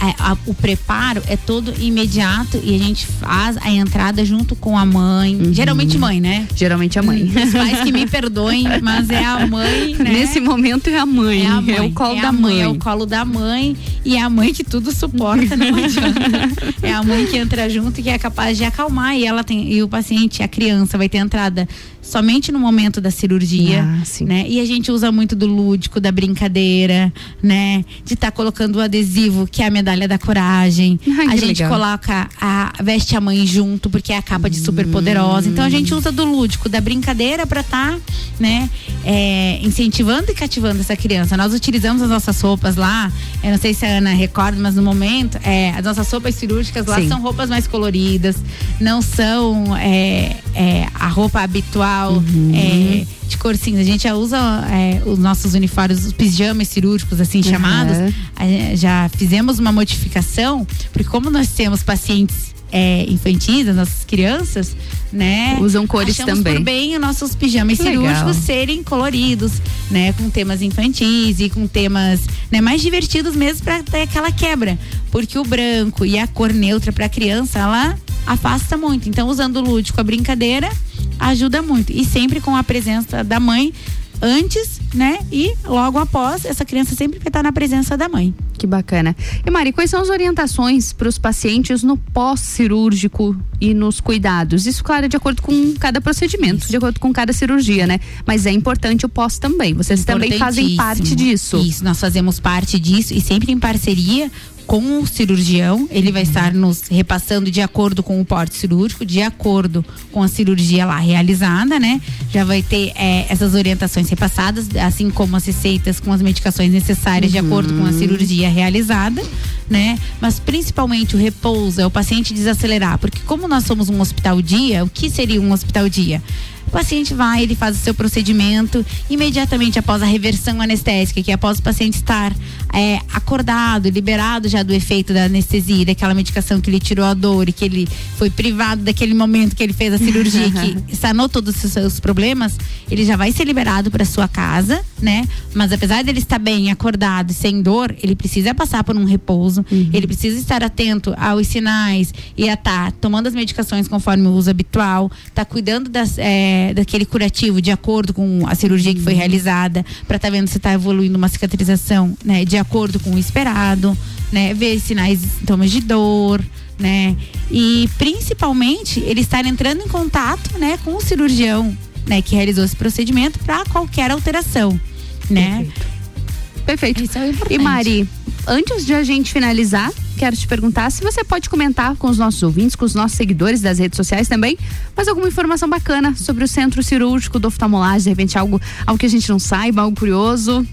É, a- o preparo é todo imediato e a gente faz a entrada junto com a mãe. Geralmente mãe, né? Geralmente a mãe. Os pais que me perdoem, mas é a mãe, né? Nesse momento é a mãe, É, a mãe, é o colo é da a mãe. É o colo da mãe e é a mãe que tudo suporta, não adianta. É a mãe que entra junto e que é capaz de acalmar e ela tem e o paciente, a criança vai ter entrada somente no momento da cirurgia, Ah, né? E a gente usa muito do lúdico, da brincadeira, né? De estar colocando o adesivo que é a medalha da coragem. Ai, a gente legal. coloca a veste a mãe junto porque é a capa de super poderosa. Então a gente usa do lúdico, da brincadeira para estar, né, é, incentivando e cativando essa criança. Nós utilizamos as nossas roupas lá. Eu não sei se a Ana recorda, mas no momento é, as nossas roupas cirúrgicas lá Sim. são roupas mais coloridas, não são é, é, a roupa habitual Uhum. é, de cor cinza. A gente já usa é, os nossos uniformes, os pijamas cirúrgicos assim chamados. A- Já fizemos uma modificação, porque como nós temos pacientes é, infantis, as nossas crianças, né? Usam cores achamos também. por bem os nossos pijamas Que legal. cirúrgicos serem coloridos, né? Com temas infantis e com temas né, mais divertidos mesmo para ter aquela quebra. Porque o branco e a cor neutra para criança, ela afasta muito. Então, usando o lúdico, a brincadeira, ajuda muito. E sempre com a presença da mãe antes, né? E logo após, essa criança sempre vai estar na presença da mãe. Que bacana. E Mari, quais são as orientações para os pacientes no pós-cirúrgico e nos cuidados? Isso, claro, é de acordo com cada procedimento, de acordo com cada cirurgia, né? Mas é importante o pós também. Vocês também fazem parte disso. Isso, nós fazemos parte disso e sempre em parceria com o cirurgião. Ele vai estar nos repassando de acordo com o porte cirúrgico, de acordo com a cirurgia lá realizada, né? Já vai ter eh, essas orientações repassadas, assim como as receitas com as medicações necessárias de acordo com a cirurgia realizada, né? Mas principalmente o repouso é o paciente desacelerar, porque como nós somos um hospital dia, o que seria um hospital dia? O paciente vai, ele faz o seu procedimento imediatamente após a reversão anestésica, que é após o paciente estar é, acordado, liberado já do efeito da anestesia, daquela medicação que ele tirou a dor e que ele foi privado daquele momento que ele fez a cirurgia, que sanou todos os seus problemas, ele já vai ser liberado para sua casa, né? Mas apesar dele estar bem, acordado e sem dor, ele precisa passar por um repouso, ele precisa estar atento aos sinais e a estar tomando as medicações conforme o uso habitual, tá cuidando das, é, daquele curativo de acordo com a cirurgia que foi realizada, para estar vendo se está evoluindo uma cicatrização, né, de acordo com o esperado, né, ver sinais, sintomas de dor, né, e principalmente ele estar entrando em contato, né, com o cirurgião, né, que realizou esse procedimento para qualquer alteração, né? Perfeito. Isso é importante. E Mari, antes de a gente finalizar, quero te perguntar se você pode comentar com os nossos ouvintes, com os nossos seguidores das redes sociais também, mais alguma informação bacana sobre o centro cirúrgico do oftalmolagem, de repente algo, algo que a gente não saiba, algo curioso.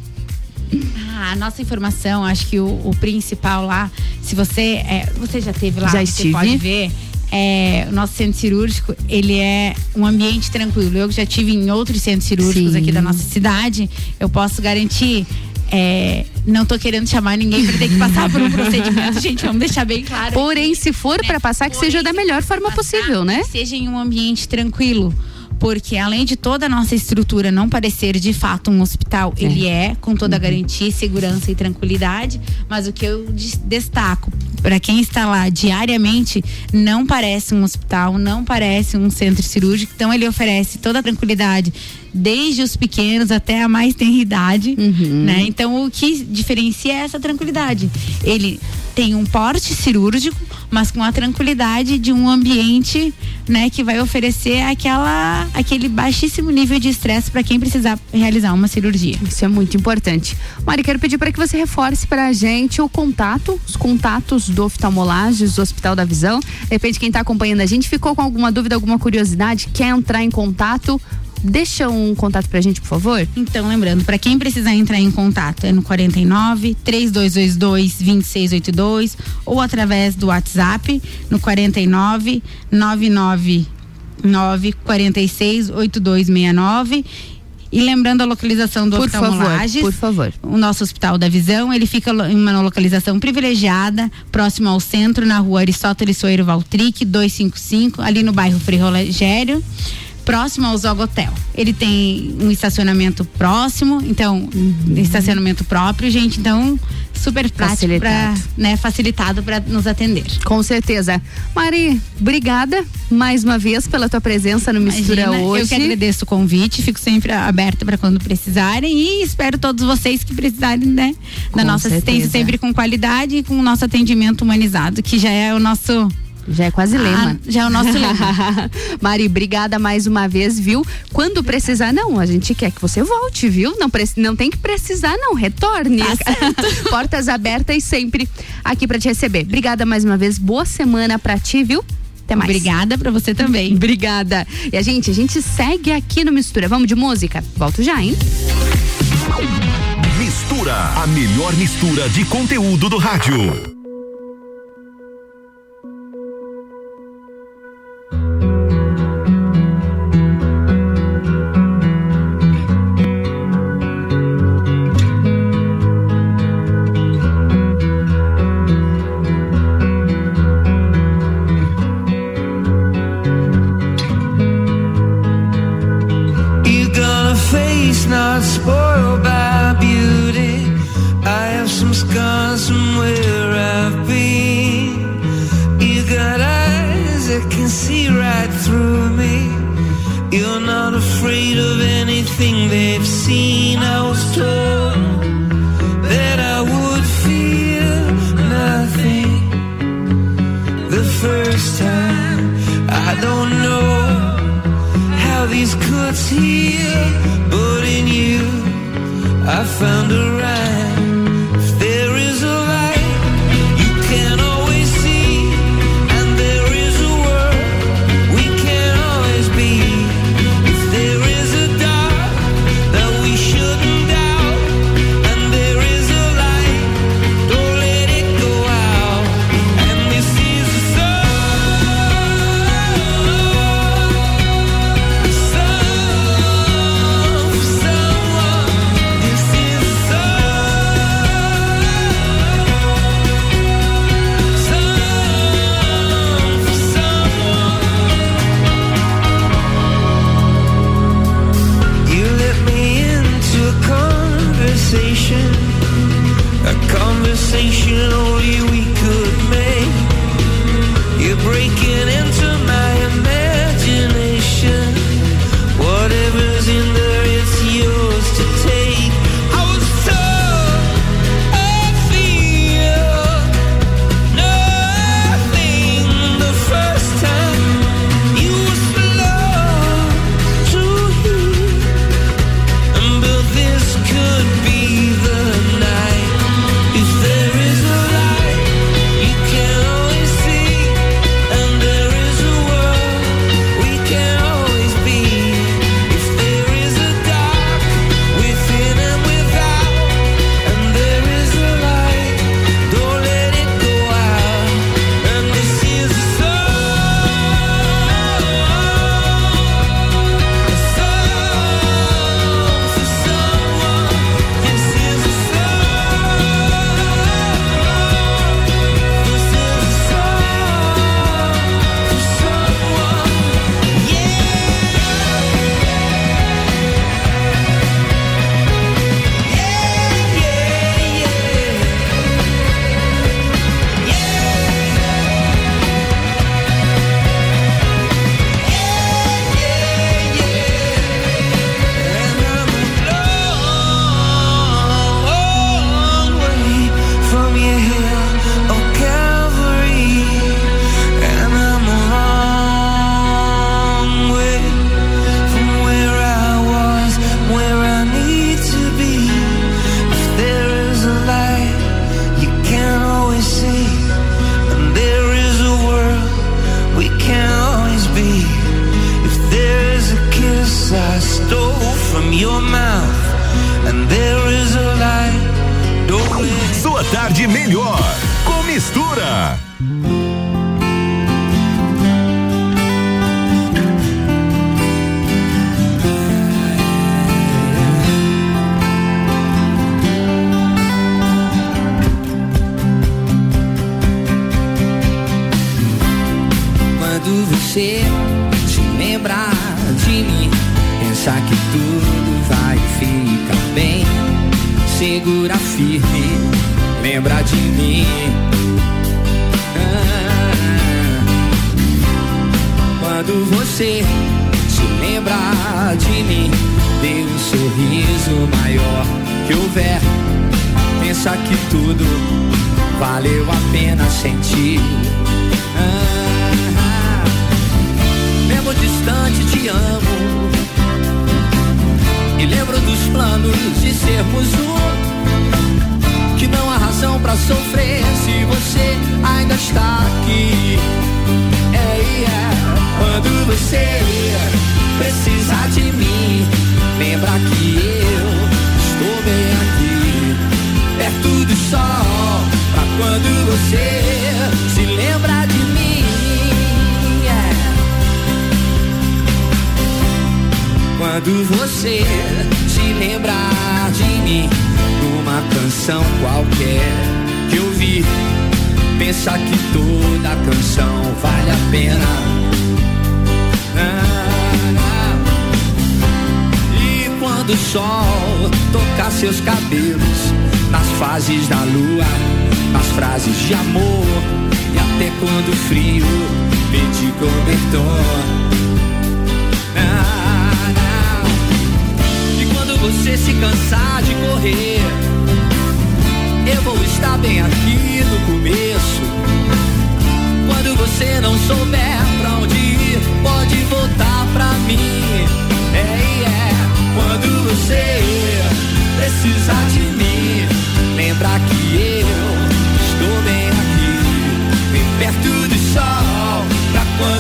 Ah, a nossa informação, acho que o, o principal lá, se você é, você já teve lá, já você pode ver. É, o nosso centro cirúrgico, ele é um ambiente tranquilo. Eu já tive em outros centros cirúrgicos Sim. aqui da nossa cidade, eu posso garantir. é, não tô querendo chamar ninguém para ter que passar por um procedimento, gente, vamos deixar bem claro. Porém, se for para passar, que seja da melhor forma possível, né? Seja em um ambiente tranquilo. Porque além de toda a nossa estrutura não parecer de fato um hospital, ele é com toda a garantia, segurança e tranquilidade. Mas o que eu des- destaco para quem está lá diariamente, não parece um hospital, não parece um centro cirúrgico. Então ele oferece toda a tranquilidade, desde os pequenos até a mais tenra idade, né? Então o que diferencia é essa tranquilidade. Ele tem um porte cirúrgico, mas com a tranquilidade de um ambiente, né, que vai oferecer aquela aquele baixíssimo nível de estresse para quem precisar realizar uma cirurgia. Isso é muito importante. Mari, quero pedir para que você reforce para a gente o contato, os contatos do oftalmolages, do Hospital da Visão. De repente, quem está acompanhando a gente ficou com alguma dúvida, alguma curiosidade, quer entrar em contato, deixa um contato pra gente, por favor. Então, lembrando, para quem precisar entrar em contato é no 49 3222 2682 ou através do WhatsApp no 49 999 46 8269 e lembrando a localização do Por favor, oftalmolages, por favor. o nosso Hospital da Visão, ele fica em uma localização privilegiada, próximo ao centro, na rua Aristóteles Soeiro Valtric, 255, ali no bairro Frei Rogério, próximo ao Zogotel. Ele tem um estacionamento próximo, então, estacionamento próprio, gente, então, super prático para, Facilitado. né, facilitado para nos atender. Com certeza. Mari, obrigada mais uma vez pela tua presença no Mistura Imagina, hoje. Eu que agradeço o convite, fico sempre aberta para quando precisarem e espero todos vocês que precisarem, né, da Com nossa assistência certeza. sempre com qualidade e com o nosso atendimento humanizado, que já é o nosso Já é quase lema. Ah, já é o nosso lema. Mari, obrigada mais uma vez, viu? Quando precisar, não, a gente quer que você volte, viu? Não, não tem que precisar, não, retorne. Portas abertas sempre aqui pra te receber. Obrigada mais uma vez, boa semana pra ti, viu? Até mais. Obrigada pra você também. Obrigada. E a gente, a gente segue aqui no Mistura. Vamos de música? Volto já, hein? Mistura, a melhor mistura de conteúdo do rádio.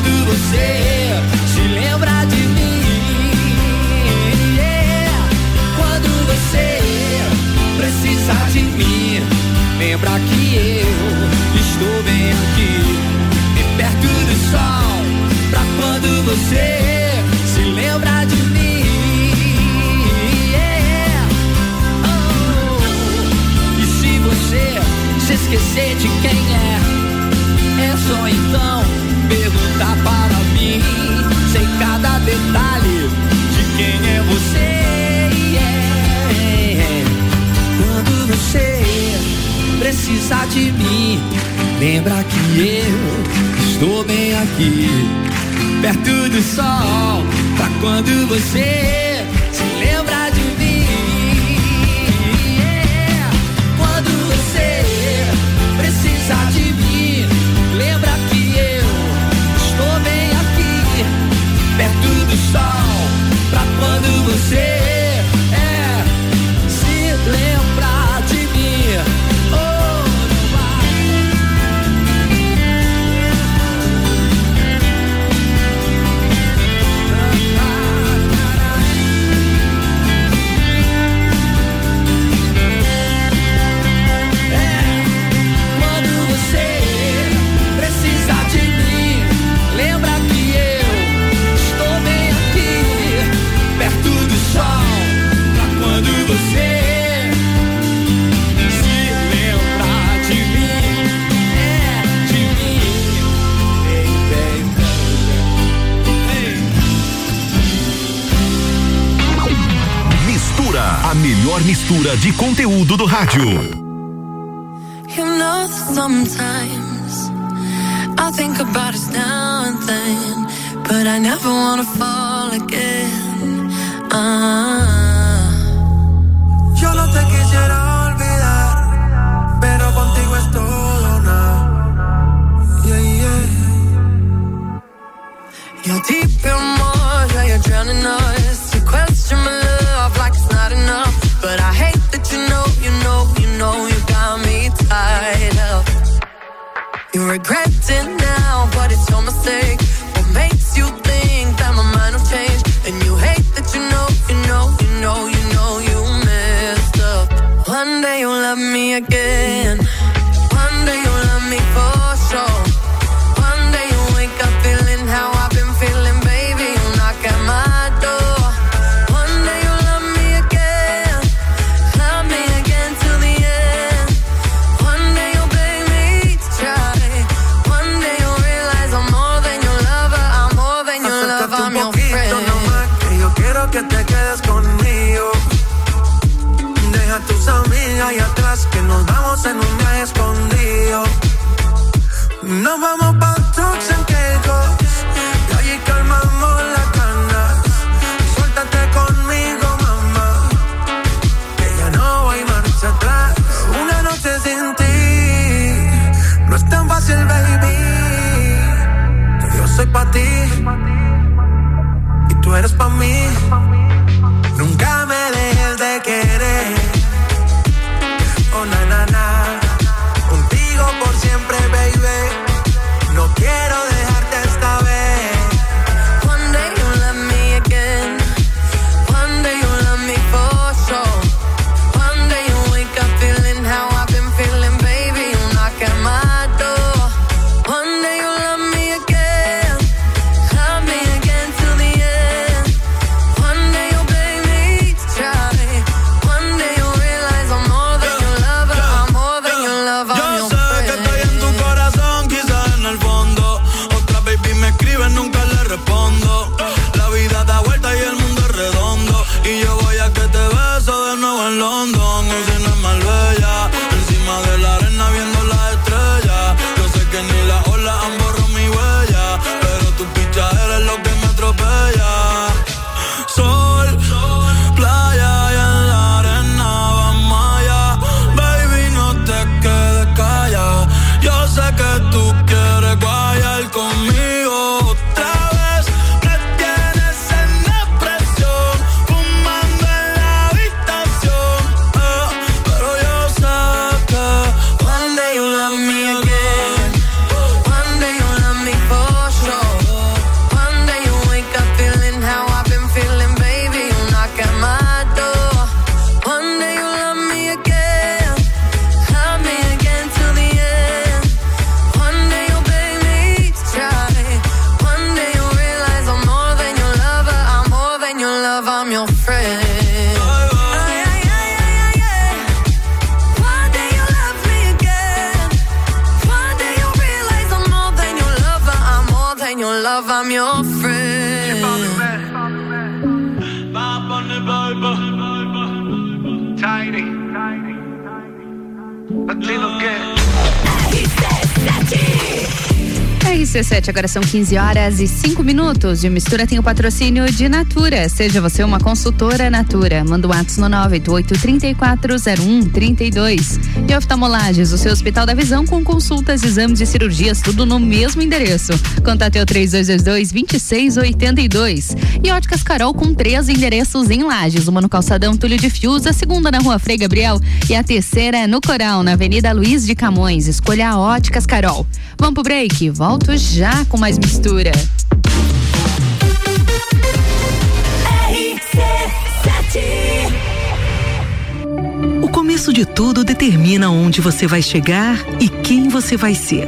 quando você se lembra de mim. Yeah. Quando você precisa de mim, lembra que eu estou bem aqui, e perto do sol, pra quando você se lembra de mim. Oh. E se você se esquecer de quem Lembra que eu estou bem aqui, perto do sol, pra quando você De conteúdo do rádio. You know sometimes I think about us now and then, but I never wanna fall again. Ah. Yo no te quisiera olvidar, pero contigo es todo nada. Yeah, yeah. You're deep in soy pa' ti y tú eres pa' mí. Nunca me dejes de querer. Oh, na, na, na. Contigo por siempre, baby. No quiero RC7, agora são 15 horas e 5 minutos. E o Mistura tem o patrocínio de Natura. Seja você uma consultora Natura. Manda o um ato no 988-3401-32. E oftalmolages, o seu Hospital da Visão com consultas, exames e cirurgias, tudo no mesmo endereço. Contate o 3222-2682. E Óticas Carol com três endereços em Lages. Uma no Calçadão Túlio de Fios, a segunda na Rua Frei Gabriel e a terceira no Coral, na Avenida Luiz de Camões. Escolha a Óticas Carol. Vamos pro break? Volto já com mais mistura. O começo de tudo determina onde você vai chegar e quem você vai ser.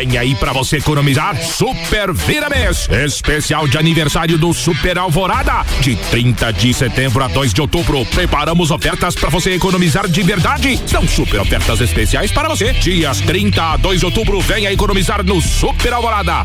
Vem aí pra você economizar Super Vira Mês. Especial de aniversário do Super Alvorada. De 30 de setembro a 2 de outubro. Preparamos ofertas pra você economizar de verdade. São super ofertas especiais para você. Dias 30 a 2 de outubro. Venha economizar no Super Alvorada.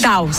Taos.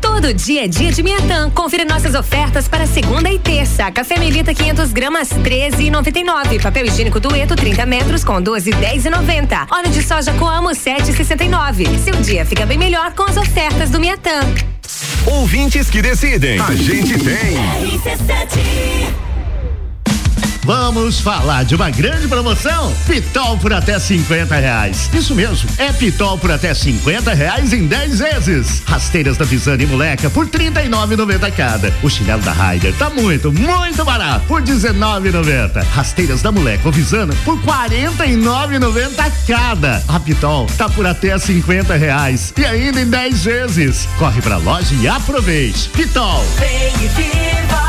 Todo dia é dia de Miatã. Confira nossas ofertas para segunda e terça. Café Melita 500 gramas 13,99. Papel higiênico Dueto 30 metros com 12,10,90. Óleo de soja Coamo 7,69. Seu dia fica bem melhor com as ofertas do Miatã. Ouvintes que decidem. A gente tem. Vamos falar de uma grande promoção? Pitol por até 50 reais. Isso mesmo, é Pitol por até 50 reais em 10 vezes. Rasteiras da Visane Moleca por 39,90 cada. O chinelo da Raider tá muito, muito barato por 19,90. Rasteiras da Moleca ou Visana por 49,90 cada. A Pitol tá por até 50 reais e ainda em 10 vezes. Corre pra loja e aproveite. Pitol. Vem e viva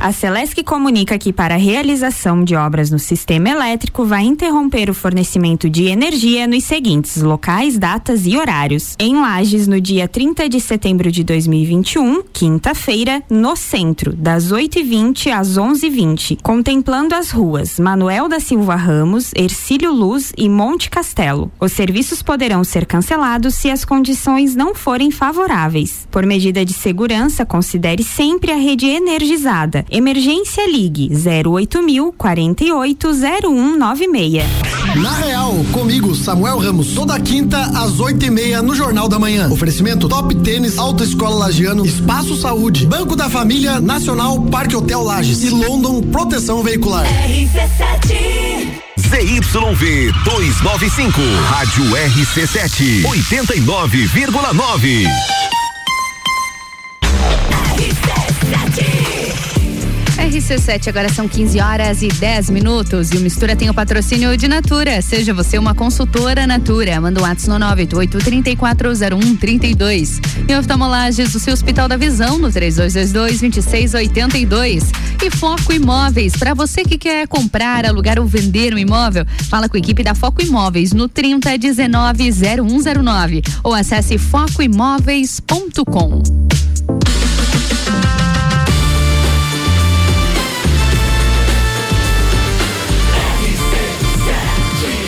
A Celesc comunica que para a realização de obras no sistema elétrico vai interromper o fornecimento de energia nos seguintes locais, datas e horários. Em Lages, no dia 30 de setembro de 2021, quinta-feira, no centro, das 8h20 às 11h20, contemplando as ruas Manuel da Silva Ramos, Ercílio Luz e Monte Castelo. Os serviços poderão ser cancelados se as condições não forem favoráveis. Por medida de segurança, considere sempre a rede energizada. Emergência Ligue 08000 480196. Na Real, comigo, Samuel Ramos, toda quinta às oito e meia no Jornal da Manhã. Oferecimento Top Tênis, Autoescola Lagiano, Espaço Saúde, Banco da Família, Nacional, Parque Hotel Lages e London Proteção Veicular. ZYV 295, Rádio RC7, 89,9. RC7, agora são 15 horas e 10 minutos. E o Mistura tem o patrocínio de Natura. Seja você uma consultora Natura. Manda um WhatsApp no 988-340132. E oftalmolages, o seu Hospital da Visão, no 3222-2682. E Foco Imóveis, para você que quer comprar, alugar ou vender um imóvel, fala com a equipe da Foco Imóveis no 3019-0109 ou acesse focoimóveis.com.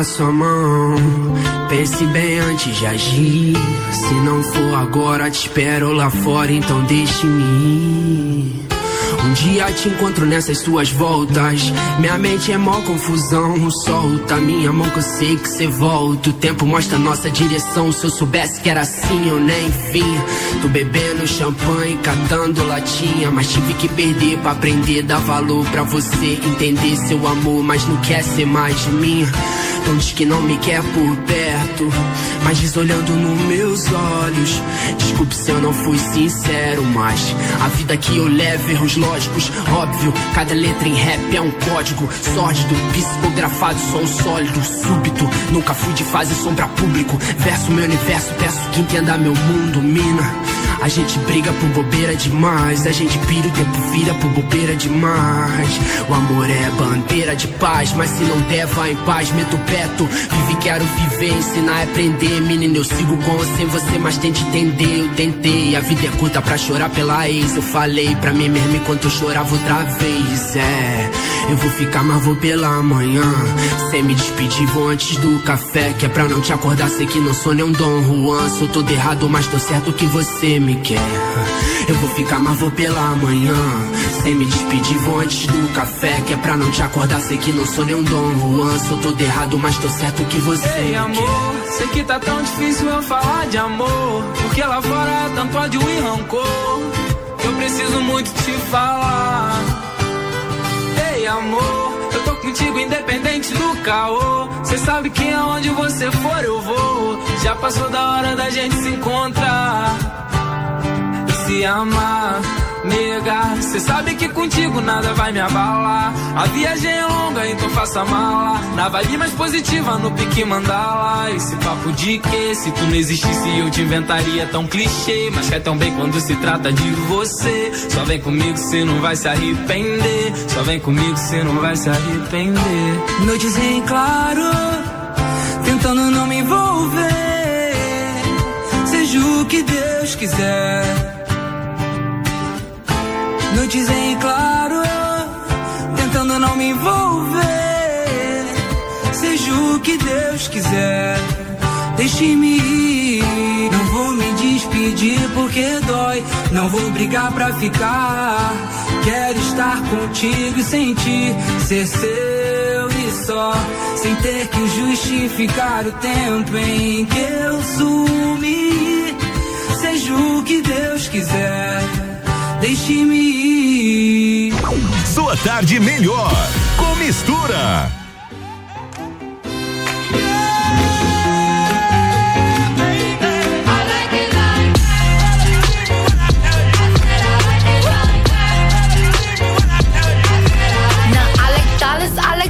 Dá sua mão. Pense bem antes de agir. Se não for agora, te espero lá fora, então deixe-me ir. Um dia te encontro nessas suas voltas. Minha mente é mó confusão. Solta minha mão que eu sei que cê volta. O tempo mostra nossa direção. Se eu soubesse que era assim, eu nem vinha. Tô bebendo champanhe, catando latinha. Mas tive que perder pra aprender. Dar valor pra você entender seu amor. Mas não quer ser mais. Então diz que não me quer por perto. Mas diz olhando nos meus olhos. Desculpe se eu não fui sincero, mas a vida que eu levo, erros lógicos, óbvio. Cada letra em rap é um código sórdido, psicografado, som sólido, súbito. Nunca fui de fase sombra público. Verso meu universo, peço que entenda meu mundo, mina. A gente briga por bobeira demais. A gente pira o tempo vira por bobeira demais. O amor é bandeira de paz, mas se não der, vai em paz. Meto perto, vive, quero viver, ensinar e aprender. Menino, eu sigo com ou sem você, mas tente entender. Eu tentei, a vida é curta pra chorar pela ex. Eu falei pra mim mesmo enquanto eu chorava outra vez. É, eu vou ficar, mas vou pela manhã. Sem me despedir, vou antes do café. Que é pra não te acordar, sei que não sou nem um Dom Juan. Sou todo errado, mas tô certo que você me quer. Eu vou ficar, mas vou pela manhã. Sem me despedir, vou antes do café. Que é pra não te acordar, sei que não sou nem um Dom Juan. Sou todo errado, mas tô certo que você Ei, me amor, sei que tá tão difícil eu falar de amor. Porque lá fora é tanto ódio e rancor. Eu preciso muito te falar. Ei, amor, eu tô contigo independente do caô. Cê sabe que aonde você for eu vou. Já passou da hora da gente se encontrar e se amar. Nega, cê sabe que contigo nada vai me abalar. A viagem é longa, então faça mala. Na vibe mais positiva, no pique mandala. Esse papo de que se tu não existisse eu te inventaria tão clichê. Mas quer tão bem quando se trata de você. Só vem comigo, cê não vai se arrepender. Só vem comigo, cê não vai se arrepender. Noites em claro, tentando não me envolver. Seja o que Deus quiser. Noites em claro, tentando não me envolver. Seja o que Deus quiser, deixe-me ir. Não vou me despedir porque dói. Não vou brigar pra ficar. Quero estar contigo e sentir ser seu e só. Sem ter que justificar o tempo em que eu sumi. Seja o que Deus quiser, deixe-me ir. Sua tarde melhor com mistura. Now I like dollars, I like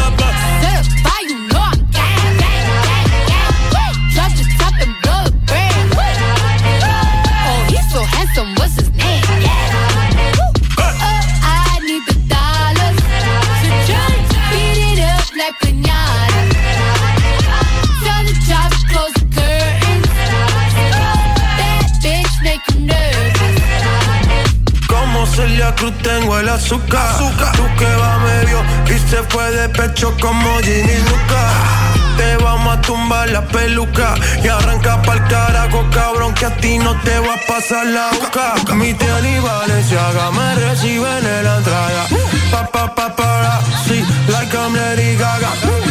Celia Cruz tengo el azúcar. Tú que va medio y se fue de pecho como Ginny Luca. Te vamos a tumbar la peluca y arranca pa'l carajo, cabrón, que a ti no te va a pasar la boca. Mi tía y Valenciaga me reciben en la entrada. Pa, pa, pa, para, sí, like I'm Lady Gaga.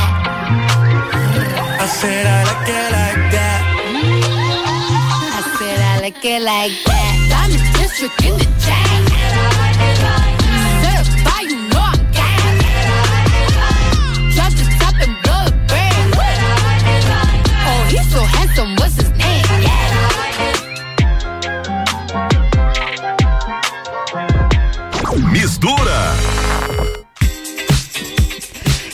Said I like it like that. I said I like it like that. Diamond District in the. Certified, you know I'm the top and. Oh, he's so handsome, what's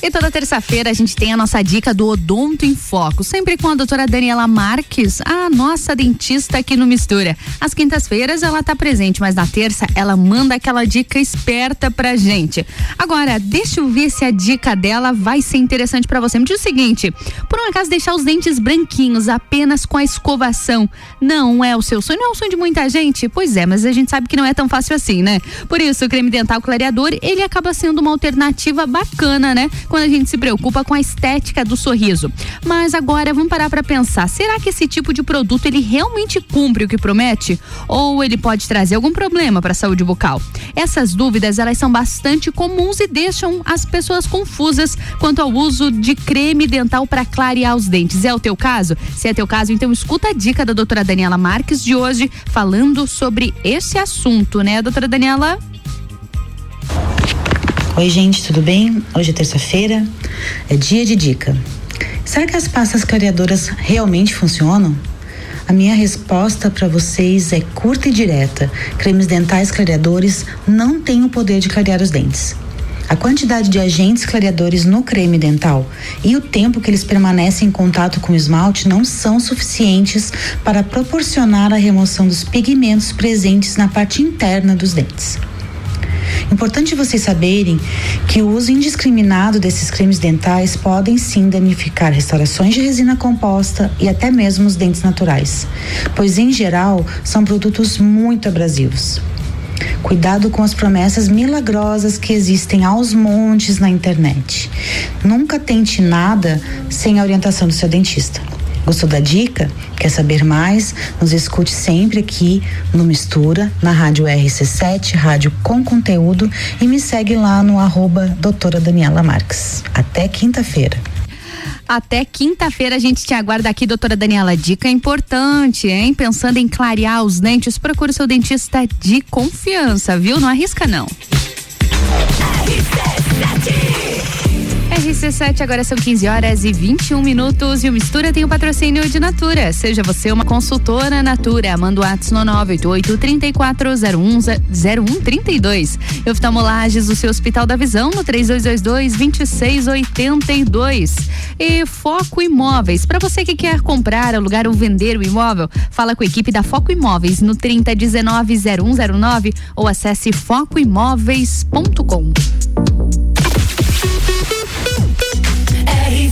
E toda terça-feira a gente tem a nossa dica do Odonto em Foco, sempre com a doutora Daniela Marques, a nossa dentista aqui no Mistura. Às quintas-feiras ela tá presente, mas na terça ela manda aquela dica esperta pra gente. Agora, deixa eu ver se a dica dela vai ser interessante pra você. Me diz o seguinte: por um acaso deixar os dentes branquinhos apenas com a escovação não é o seu sonho? Não é o sonho de muita gente? Pois é, mas a gente sabe que não é tão fácil assim, né? Por isso, o creme dental clareador, ele acaba sendo uma alternativa bacana, né? Quando a gente se preocupa com a estética do sorriso. Mas agora vamos parar para pensar, será que esse tipo de produto ele realmente cumpre o que promete ou ele pode trazer algum problema para a saúde bucal? Essas dúvidas, elas são bastante comuns e deixam as pessoas confusas quanto ao uso de creme dental para clarear os dentes. É o teu caso? Se é teu caso, então escuta a dica da doutora Daniela Marques de hoje falando sobre esse assunto, né, doutora Daniela? Oi, gente, tudo bem? Hoje é terça-feira, é dia de dica. Será que as pastas clareadoras realmente funcionam? A minha resposta para vocês é curta e direta. Cremes dentais clareadores não têm o poder de clarear os dentes. A quantidade de agentes clareadores no creme dental e o tempo que eles permanecem em contato com o esmalte não são suficientes para proporcionar a remoção dos pigmentos presentes na parte interna dos dentes. Importante vocês saberem que o uso indiscriminado desses cremes dentais podem sim danificar restaurações de resina composta e até mesmo os dentes naturais, pois em geral são produtos muito abrasivos. Cuidado com as promessas milagrosas que existem aos montes na internet. Nunca tente nada sem a orientação do seu dentista. Gostou da dica? Quer saber mais? Nos escute sempre aqui no Mistura, na Rádio RC7, rádio com conteúdo, e me segue lá no arroba doutora Daniela Marques. Até quinta-feira. Até quinta-feira a gente te aguarda aqui, doutora Daniela. Dica importante, hein? Pensando em clarear os dentes, procure seu dentista de confiança, viu? Não arrisca, não. RC7, agora são 15 horas e 21 minutos e o Mistura tem o patrocínio de Natura. Seja você uma consultora Natura, manda o ato no 988 34010132. Oftalmolages, o seu Hospital da Visão, no 3222 2682. E Foco Imóveis, para você que quer comprar, alugar ou vender o imóvel, fala com a equipe da Foco Imóveis no 30190109 ou acesse focoimóveis.com.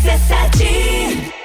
RC7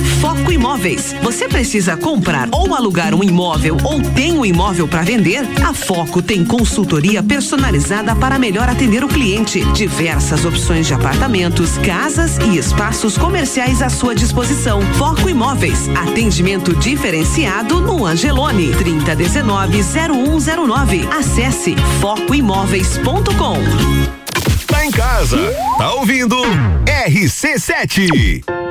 Foco Imóveis. Você precisa comprar ou alugar um imóvel ou tem um imóvel para vender? A Foco tem consultoria personalizada para melhor atender o cliente. Diversas opções de apartamentos, casas e espaços comerciais à sua disposição. Foco Imóveis. Atendimento diferenciado no Angelone 3019-0109. Acesse focoimóveis.com. Tá em casa, tá ouvindo RC7.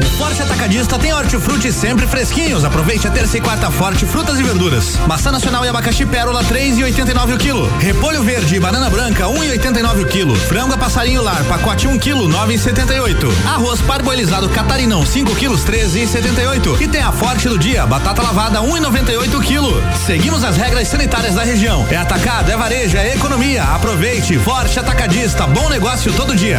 o Forte Atacadista tem hortifruti sempre fresquinhos. Aproveite a terça e quarta forte frutas e verduras. Maçã nacional e abacaxi pérola 3,89 o quilo. Repolho verde e banana branca 1,89 o quilo. Franga passarinho lar pacote 1 quilo 9,78. Arroz parboilizado catarinão 5 quilos 13,78. E tem a Forte do dia batata lavada 1,98 o quilo. Seguimos as regras sanitárias da região. É atacado, é varejo, é economia. Aproveite. Forte Atacadista. Bom negócio todo dia.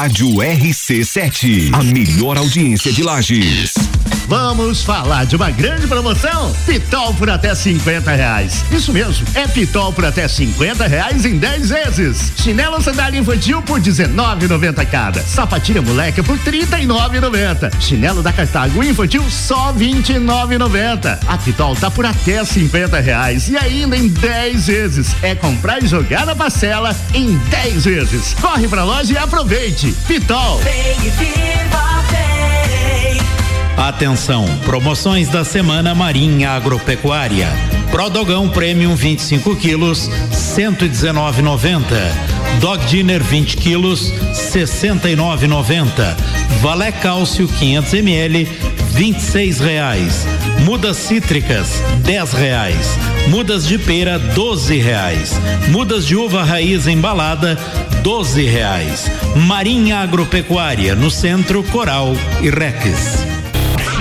Rádio RC7, a melhor audiência de Lages. Vamos falar de uma grande promoção? Pitol por até 50 reais. Isso mesmo, é Pitol por até 50 reais em 10 vezes. Chinelo sandália infantil por 19,90 cada. Sapatilha moleca por 39,90. Chinelo da Cartago infantil só 29,90. A Pitol tá por até 50 reais e ainda em 10 vezes. É comprar e jogar na parcela em 10 vezes. Corre pra loja e aproveite. Pitol. Vem e viva, vem. Atenção, promoções da semana Marinha Agropecuária. Prodogão Premium 25 quilos, 119,90. Dog Dinner 20 quilos, 69,90. Valé Cálcio 500 ml, 26 reais. Mudas cítricas, 10 reais. Mudas de pera, 12 reais. Mudas de uva raiz embalada, 12 reais. Marinha Agropecuária, no centro Coral e Rex.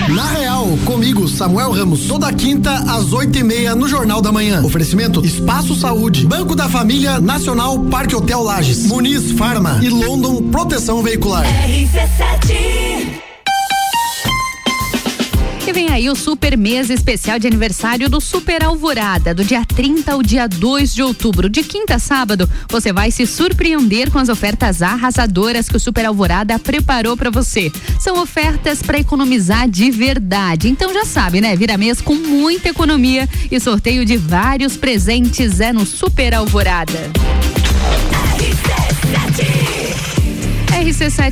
Na Real, comigo, Samuel Ramos, toda quinta às oito e meia no Jornal da Manhã. Oferecimento Espaço Saúde, Banco da Família, Nacional Parque Hotel Lages, Muniz Farma e London Proteção Veicular. RC7 E vem aí o super mês especial de aniversário do Super Alvorada, do dia 30 ao dia 2 de outubro. De quinta a sábado, você vai se surpreender com as ofertas arrasadoras que o Super Alvorada preparou para você. São ofertas para economizar de verdade. Então já sabe, né? Vira mês com muita economia e sorteio de vários presentes é no Super Alvorada. RC7,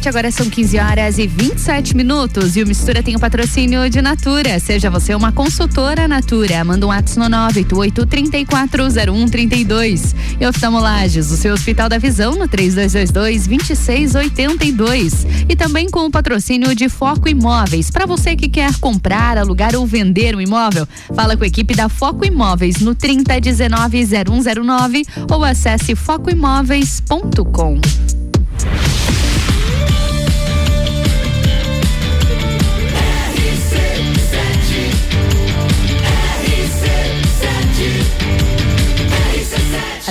agora são 15 horas e 27 minutos e o Mistura tem o patrocínio de Natura. Seja você uma consultora Natura. Manda um ato no 988-340132. E oftalmolages, o seu Hospital da Visão no 3222-2682. E também com o patrocínio de Foco Imóveis. Para você que quer comprar, alugar ou vender um imóvel, fala com a equipe da Foco Imóveis no 3019-0109 ou acesse focoimóveis.com.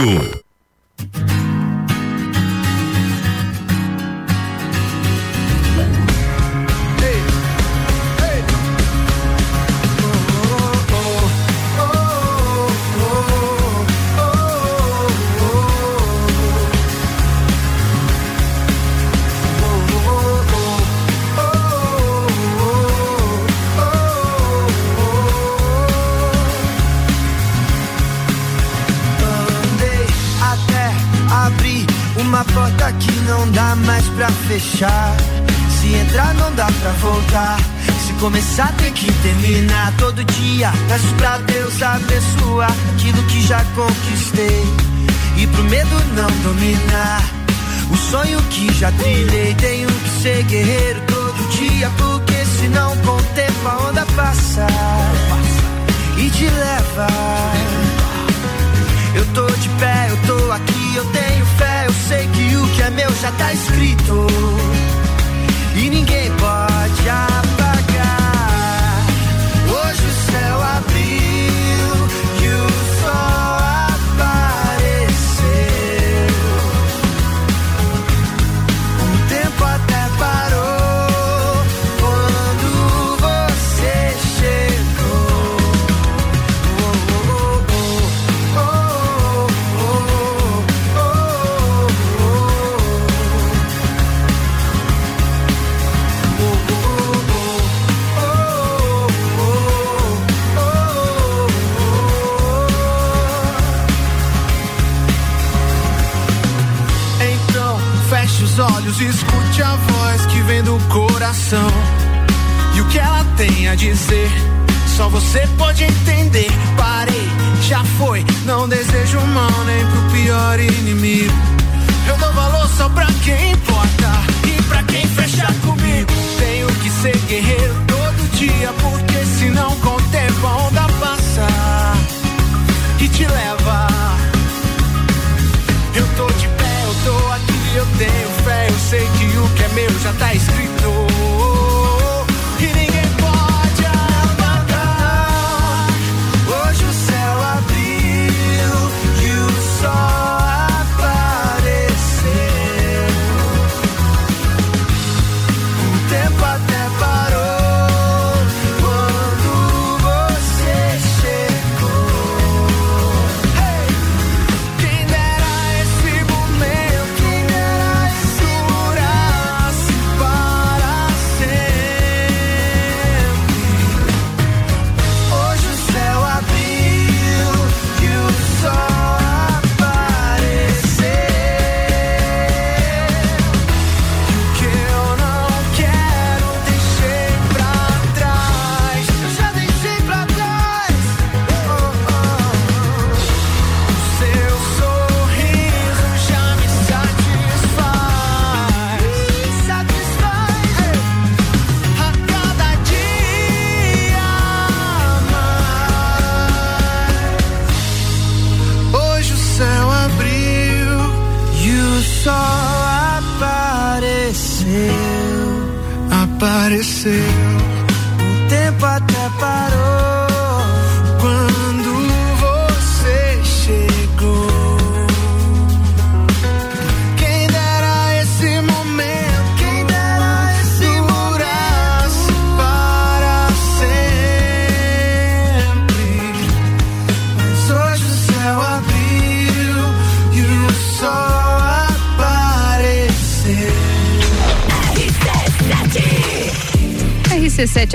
Rádio.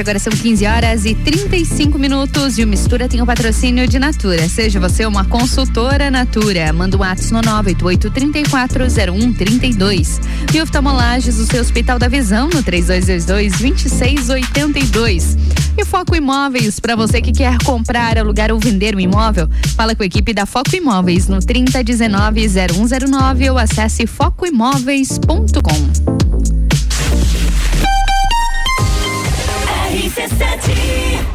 agora são 15 horas e 35 minutos. E o Mistura tem o um patrocínio de Natura. Seja você uma consultora Natura. Manda um ato no 988-340132. E oftalmolages, o seu Hospital da Visão, no 3222-2682. E Foco Imóveis, para você que quer comprar, alugar ou vender um imóvel, fala com a equipe da Foco Imóveis no 3019-0109 ou acesse focoimóveis.com. Ativa.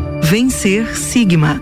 Vencer Sigma.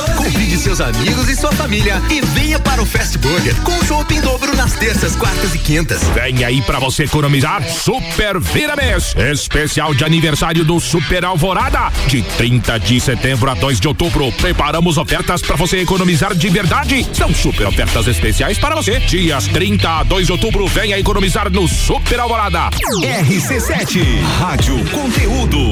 Convide seus amigos e sua família e venha para o Fast Burger com chopp em dobro nas terças, quartas e quintas. Vem aí pra você economizar Super Vira Mês. Especial de aniversário do Super Alvorada. De 30 de setembro a 2 de outubro. Preparamos ofertas pra você economizar de verdade. São super ofertas especiais para você. Dias 30 a 2 de outubro. Venha economizar no Super Alvorada. RC7 Rádio Conteúdo.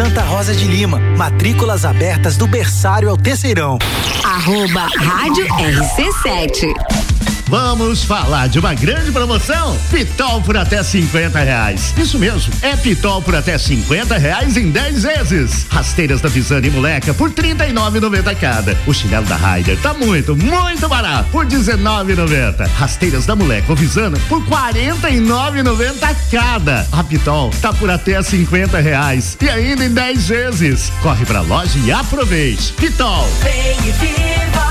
Santa Rosa de Lima, matrículas abertas do berçário ao terceirão. Arroba Rádio RC7. Vamos falar de uma grande promoção? Pitol por até 50 reais. Isso mesmo, é Pitol por até 50 reais em 10 vezes. Rasteiras da Visane e Moleca por 39,90 cada. O chinelo da Ryder tá muito, muito barato por 19,90. Rasteiras da Moleca ou Visana por 49,90 cada. A Pitol tá por até 50 reais e ainda em 10 vezes. Corre pra loja e aproveite. Pitol. Vem e viva,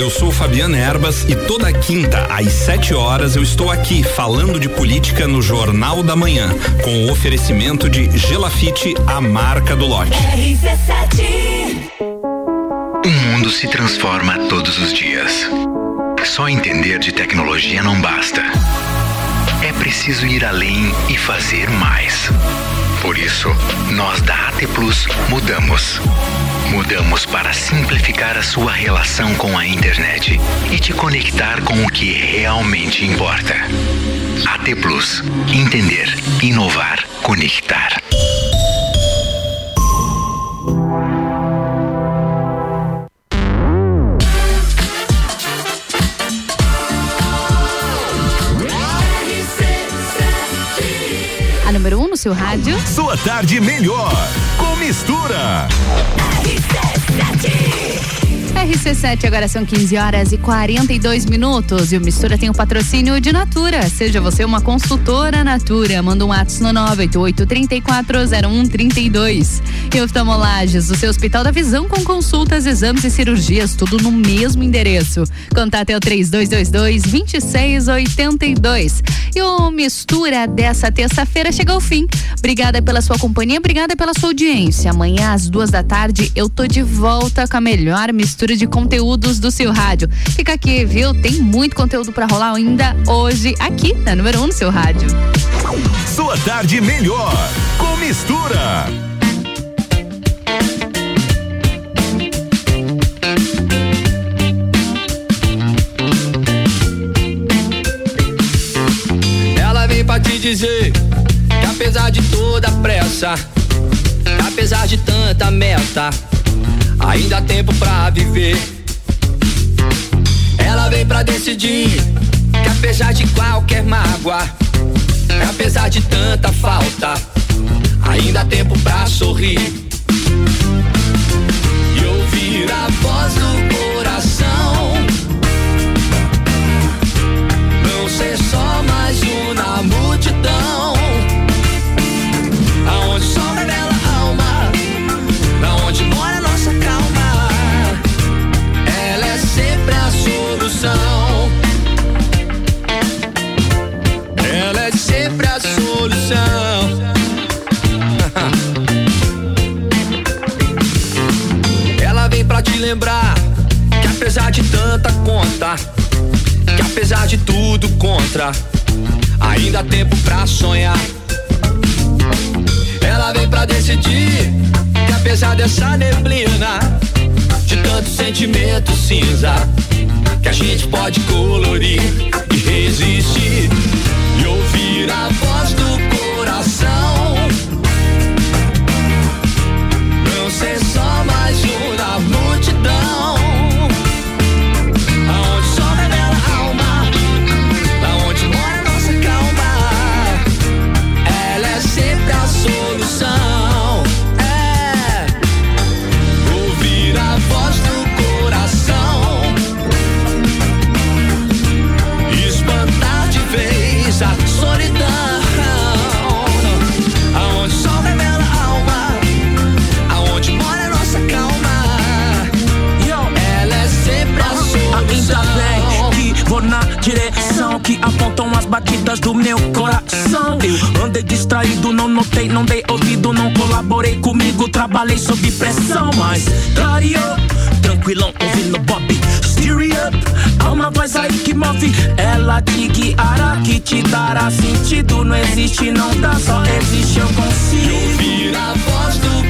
eu sou Fabiana Erbas e toda quinta às 7 horas eu estou aqui falando de política no Jornal da Manhã, com o oferecimento de Gelafite, a marca do lote. RC7. O mundo se transforma todos os dias. Só entender de tecnologia não basta. É preciso ir além e fazer mais. Por isso, nós da AT Plus mudamos. Mudamos para simplificar a sua relação com a internet e te conectar com o que realmente importa. AT Plus. Entender, inovar, conectar. Seu rádio. Sua tarde melhor com mistura. RC7, agora são 15 horas e 42 minutos. E o Mistura tem o patrocínio de Natura. Seja você uma consultora Natura. Manda um WhatsApp no 988-340132. E oftalmolages, o seu Hospital da Visão com consultas, exames e cirurgias, tudo no mesmo endereço. Contate é o 3222-2682. E o Mistura dessa terça-feira chega ao fim. Obrigada pela sua companhia, obrigada pela sua audiência. Amanhã, às duas da tarde, eu tô de volta com a melhor mistura de conteúdos do seu rádio. Fica aqui, viu? Tem muito conteúdo para rolar ainda hoje aqui na número 1 um no seu rádio. Sua tarde melhor com mistura. Ela vem pra te dizer que apesar de toda a pressa, apesar de tanta meta, ainda há tempo pra viver. Ela vem pra decidir que apesar de qualquer mágoa, apesar de tanta falta, ainda há tempo pra sorrir. E ouvir a voz do coração. Não ser só mais um na multidão. De tanta conta, que apesar de tudo contra, ainda há tempo pra sonhar. Ela vem pra decidir que apesar dessa neblina, de tanto sentimento cinza, que a gente pode colorir e resistir e ouvir a voz do coração. Não ser só mais um na multidão. Apontam as batidas do meu coração. Eu andei distraído, não notei, não dei ouvido, não colaborei comigo, trabalhei sob pressão, mas clareou, tranquilão, ouvindo Bob. Steer up, há uma voz aí que move, ela te guiará, que te dará sentido. Não existe, não dá, só existe, eu consigo. Ouvir a voz do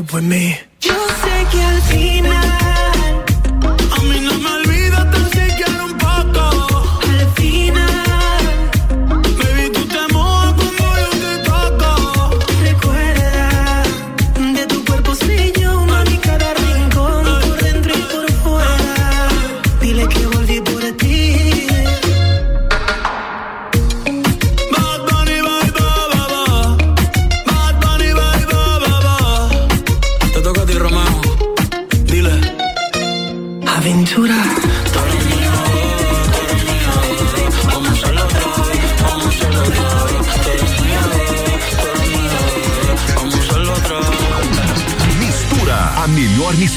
up with me. You say you're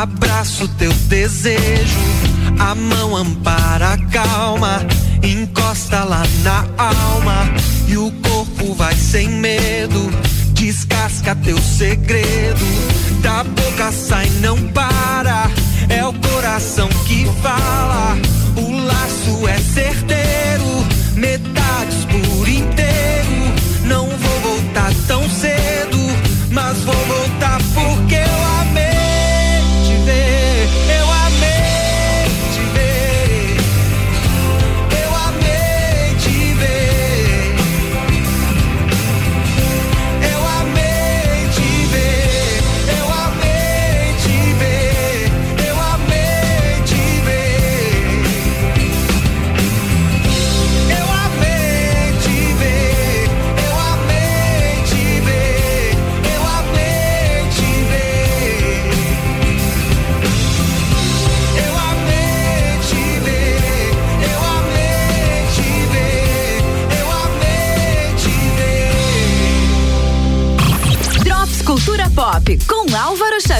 Abraço teu desejo. A mão ampara a calma, encosta lá na alma. E o corpo vai sem medo, descasca teu segredo. Da boca sai, não para. É o coração que fala, o laço é certeiro, metades por inteiro. Não vou voltar tão cedo, mas vou voltar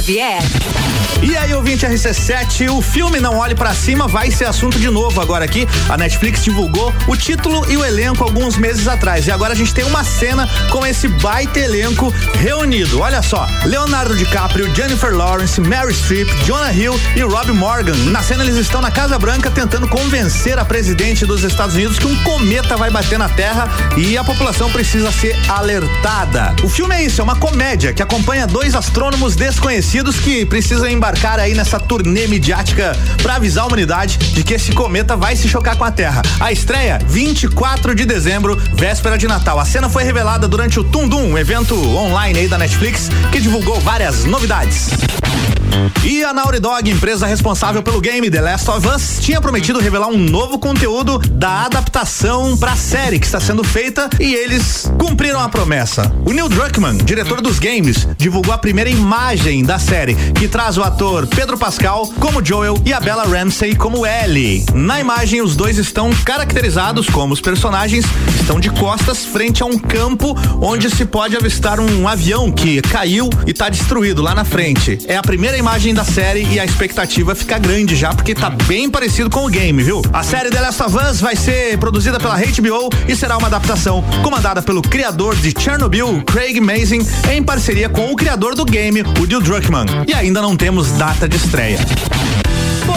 Xavier. Aí, ouvinte RC7, o filme Não Olhe Pra Cima vai ser assunto de novo agora aqui. A Netflix divulgou o título e o elenco alguns meses atrás. E agora a gente tem uma cena com esse baita elenco reunido. Olha só: Leonardo DiCaprio, Jennifer Lawrence, Mary Streep, Jonah Hill e Rob Morgan. Na cena, eles estão na Casa Branca tentando convencer a presidente dos Estados Unidos que um cometa vai bater na Terra e a população precisa ser alertada. O filme é isso, é uma comédia que acompanha dois astrônomos desconhecidos que precisam embarcar aí nessa turnê midiática para avisar a humanidade de que esse cometa vai se chocar com a Terra. A estreia 24 de dezembro, véspera de Natal. A cena foi revelada durante o Tundum, um evento online aí da Netflix que divulgou várias novidades. E a Naughty Dog, empresa responsável pelo game The Last of Us, tinha prometido revelar um novo conteúdo da adaptação pra série que está sendo feita e eles cumpriram a promessa. O Neil Druckmann, diretor dos games, divulgou a primeira imagem da série, que traz o ator Pedro Pascal como Joel e a Bella Ramsey como Ellie. Na imagem, os dois estão caracterizados como os personagens estão de costas frente a um campo onde se pode avistar um avião que caiu e está destruído lá na frente. É a primeira imagem da série e a expectativa fica grande já porque tá bem parecido com o game, viu? A série The Last of Us vai ser produzida pela HBO e será uma adaptação comandada pelo criador de Chernobyl, Craig Mazin, em parceria com o criador do game, o Neil Druckmann. E ainda não temos data de estreia.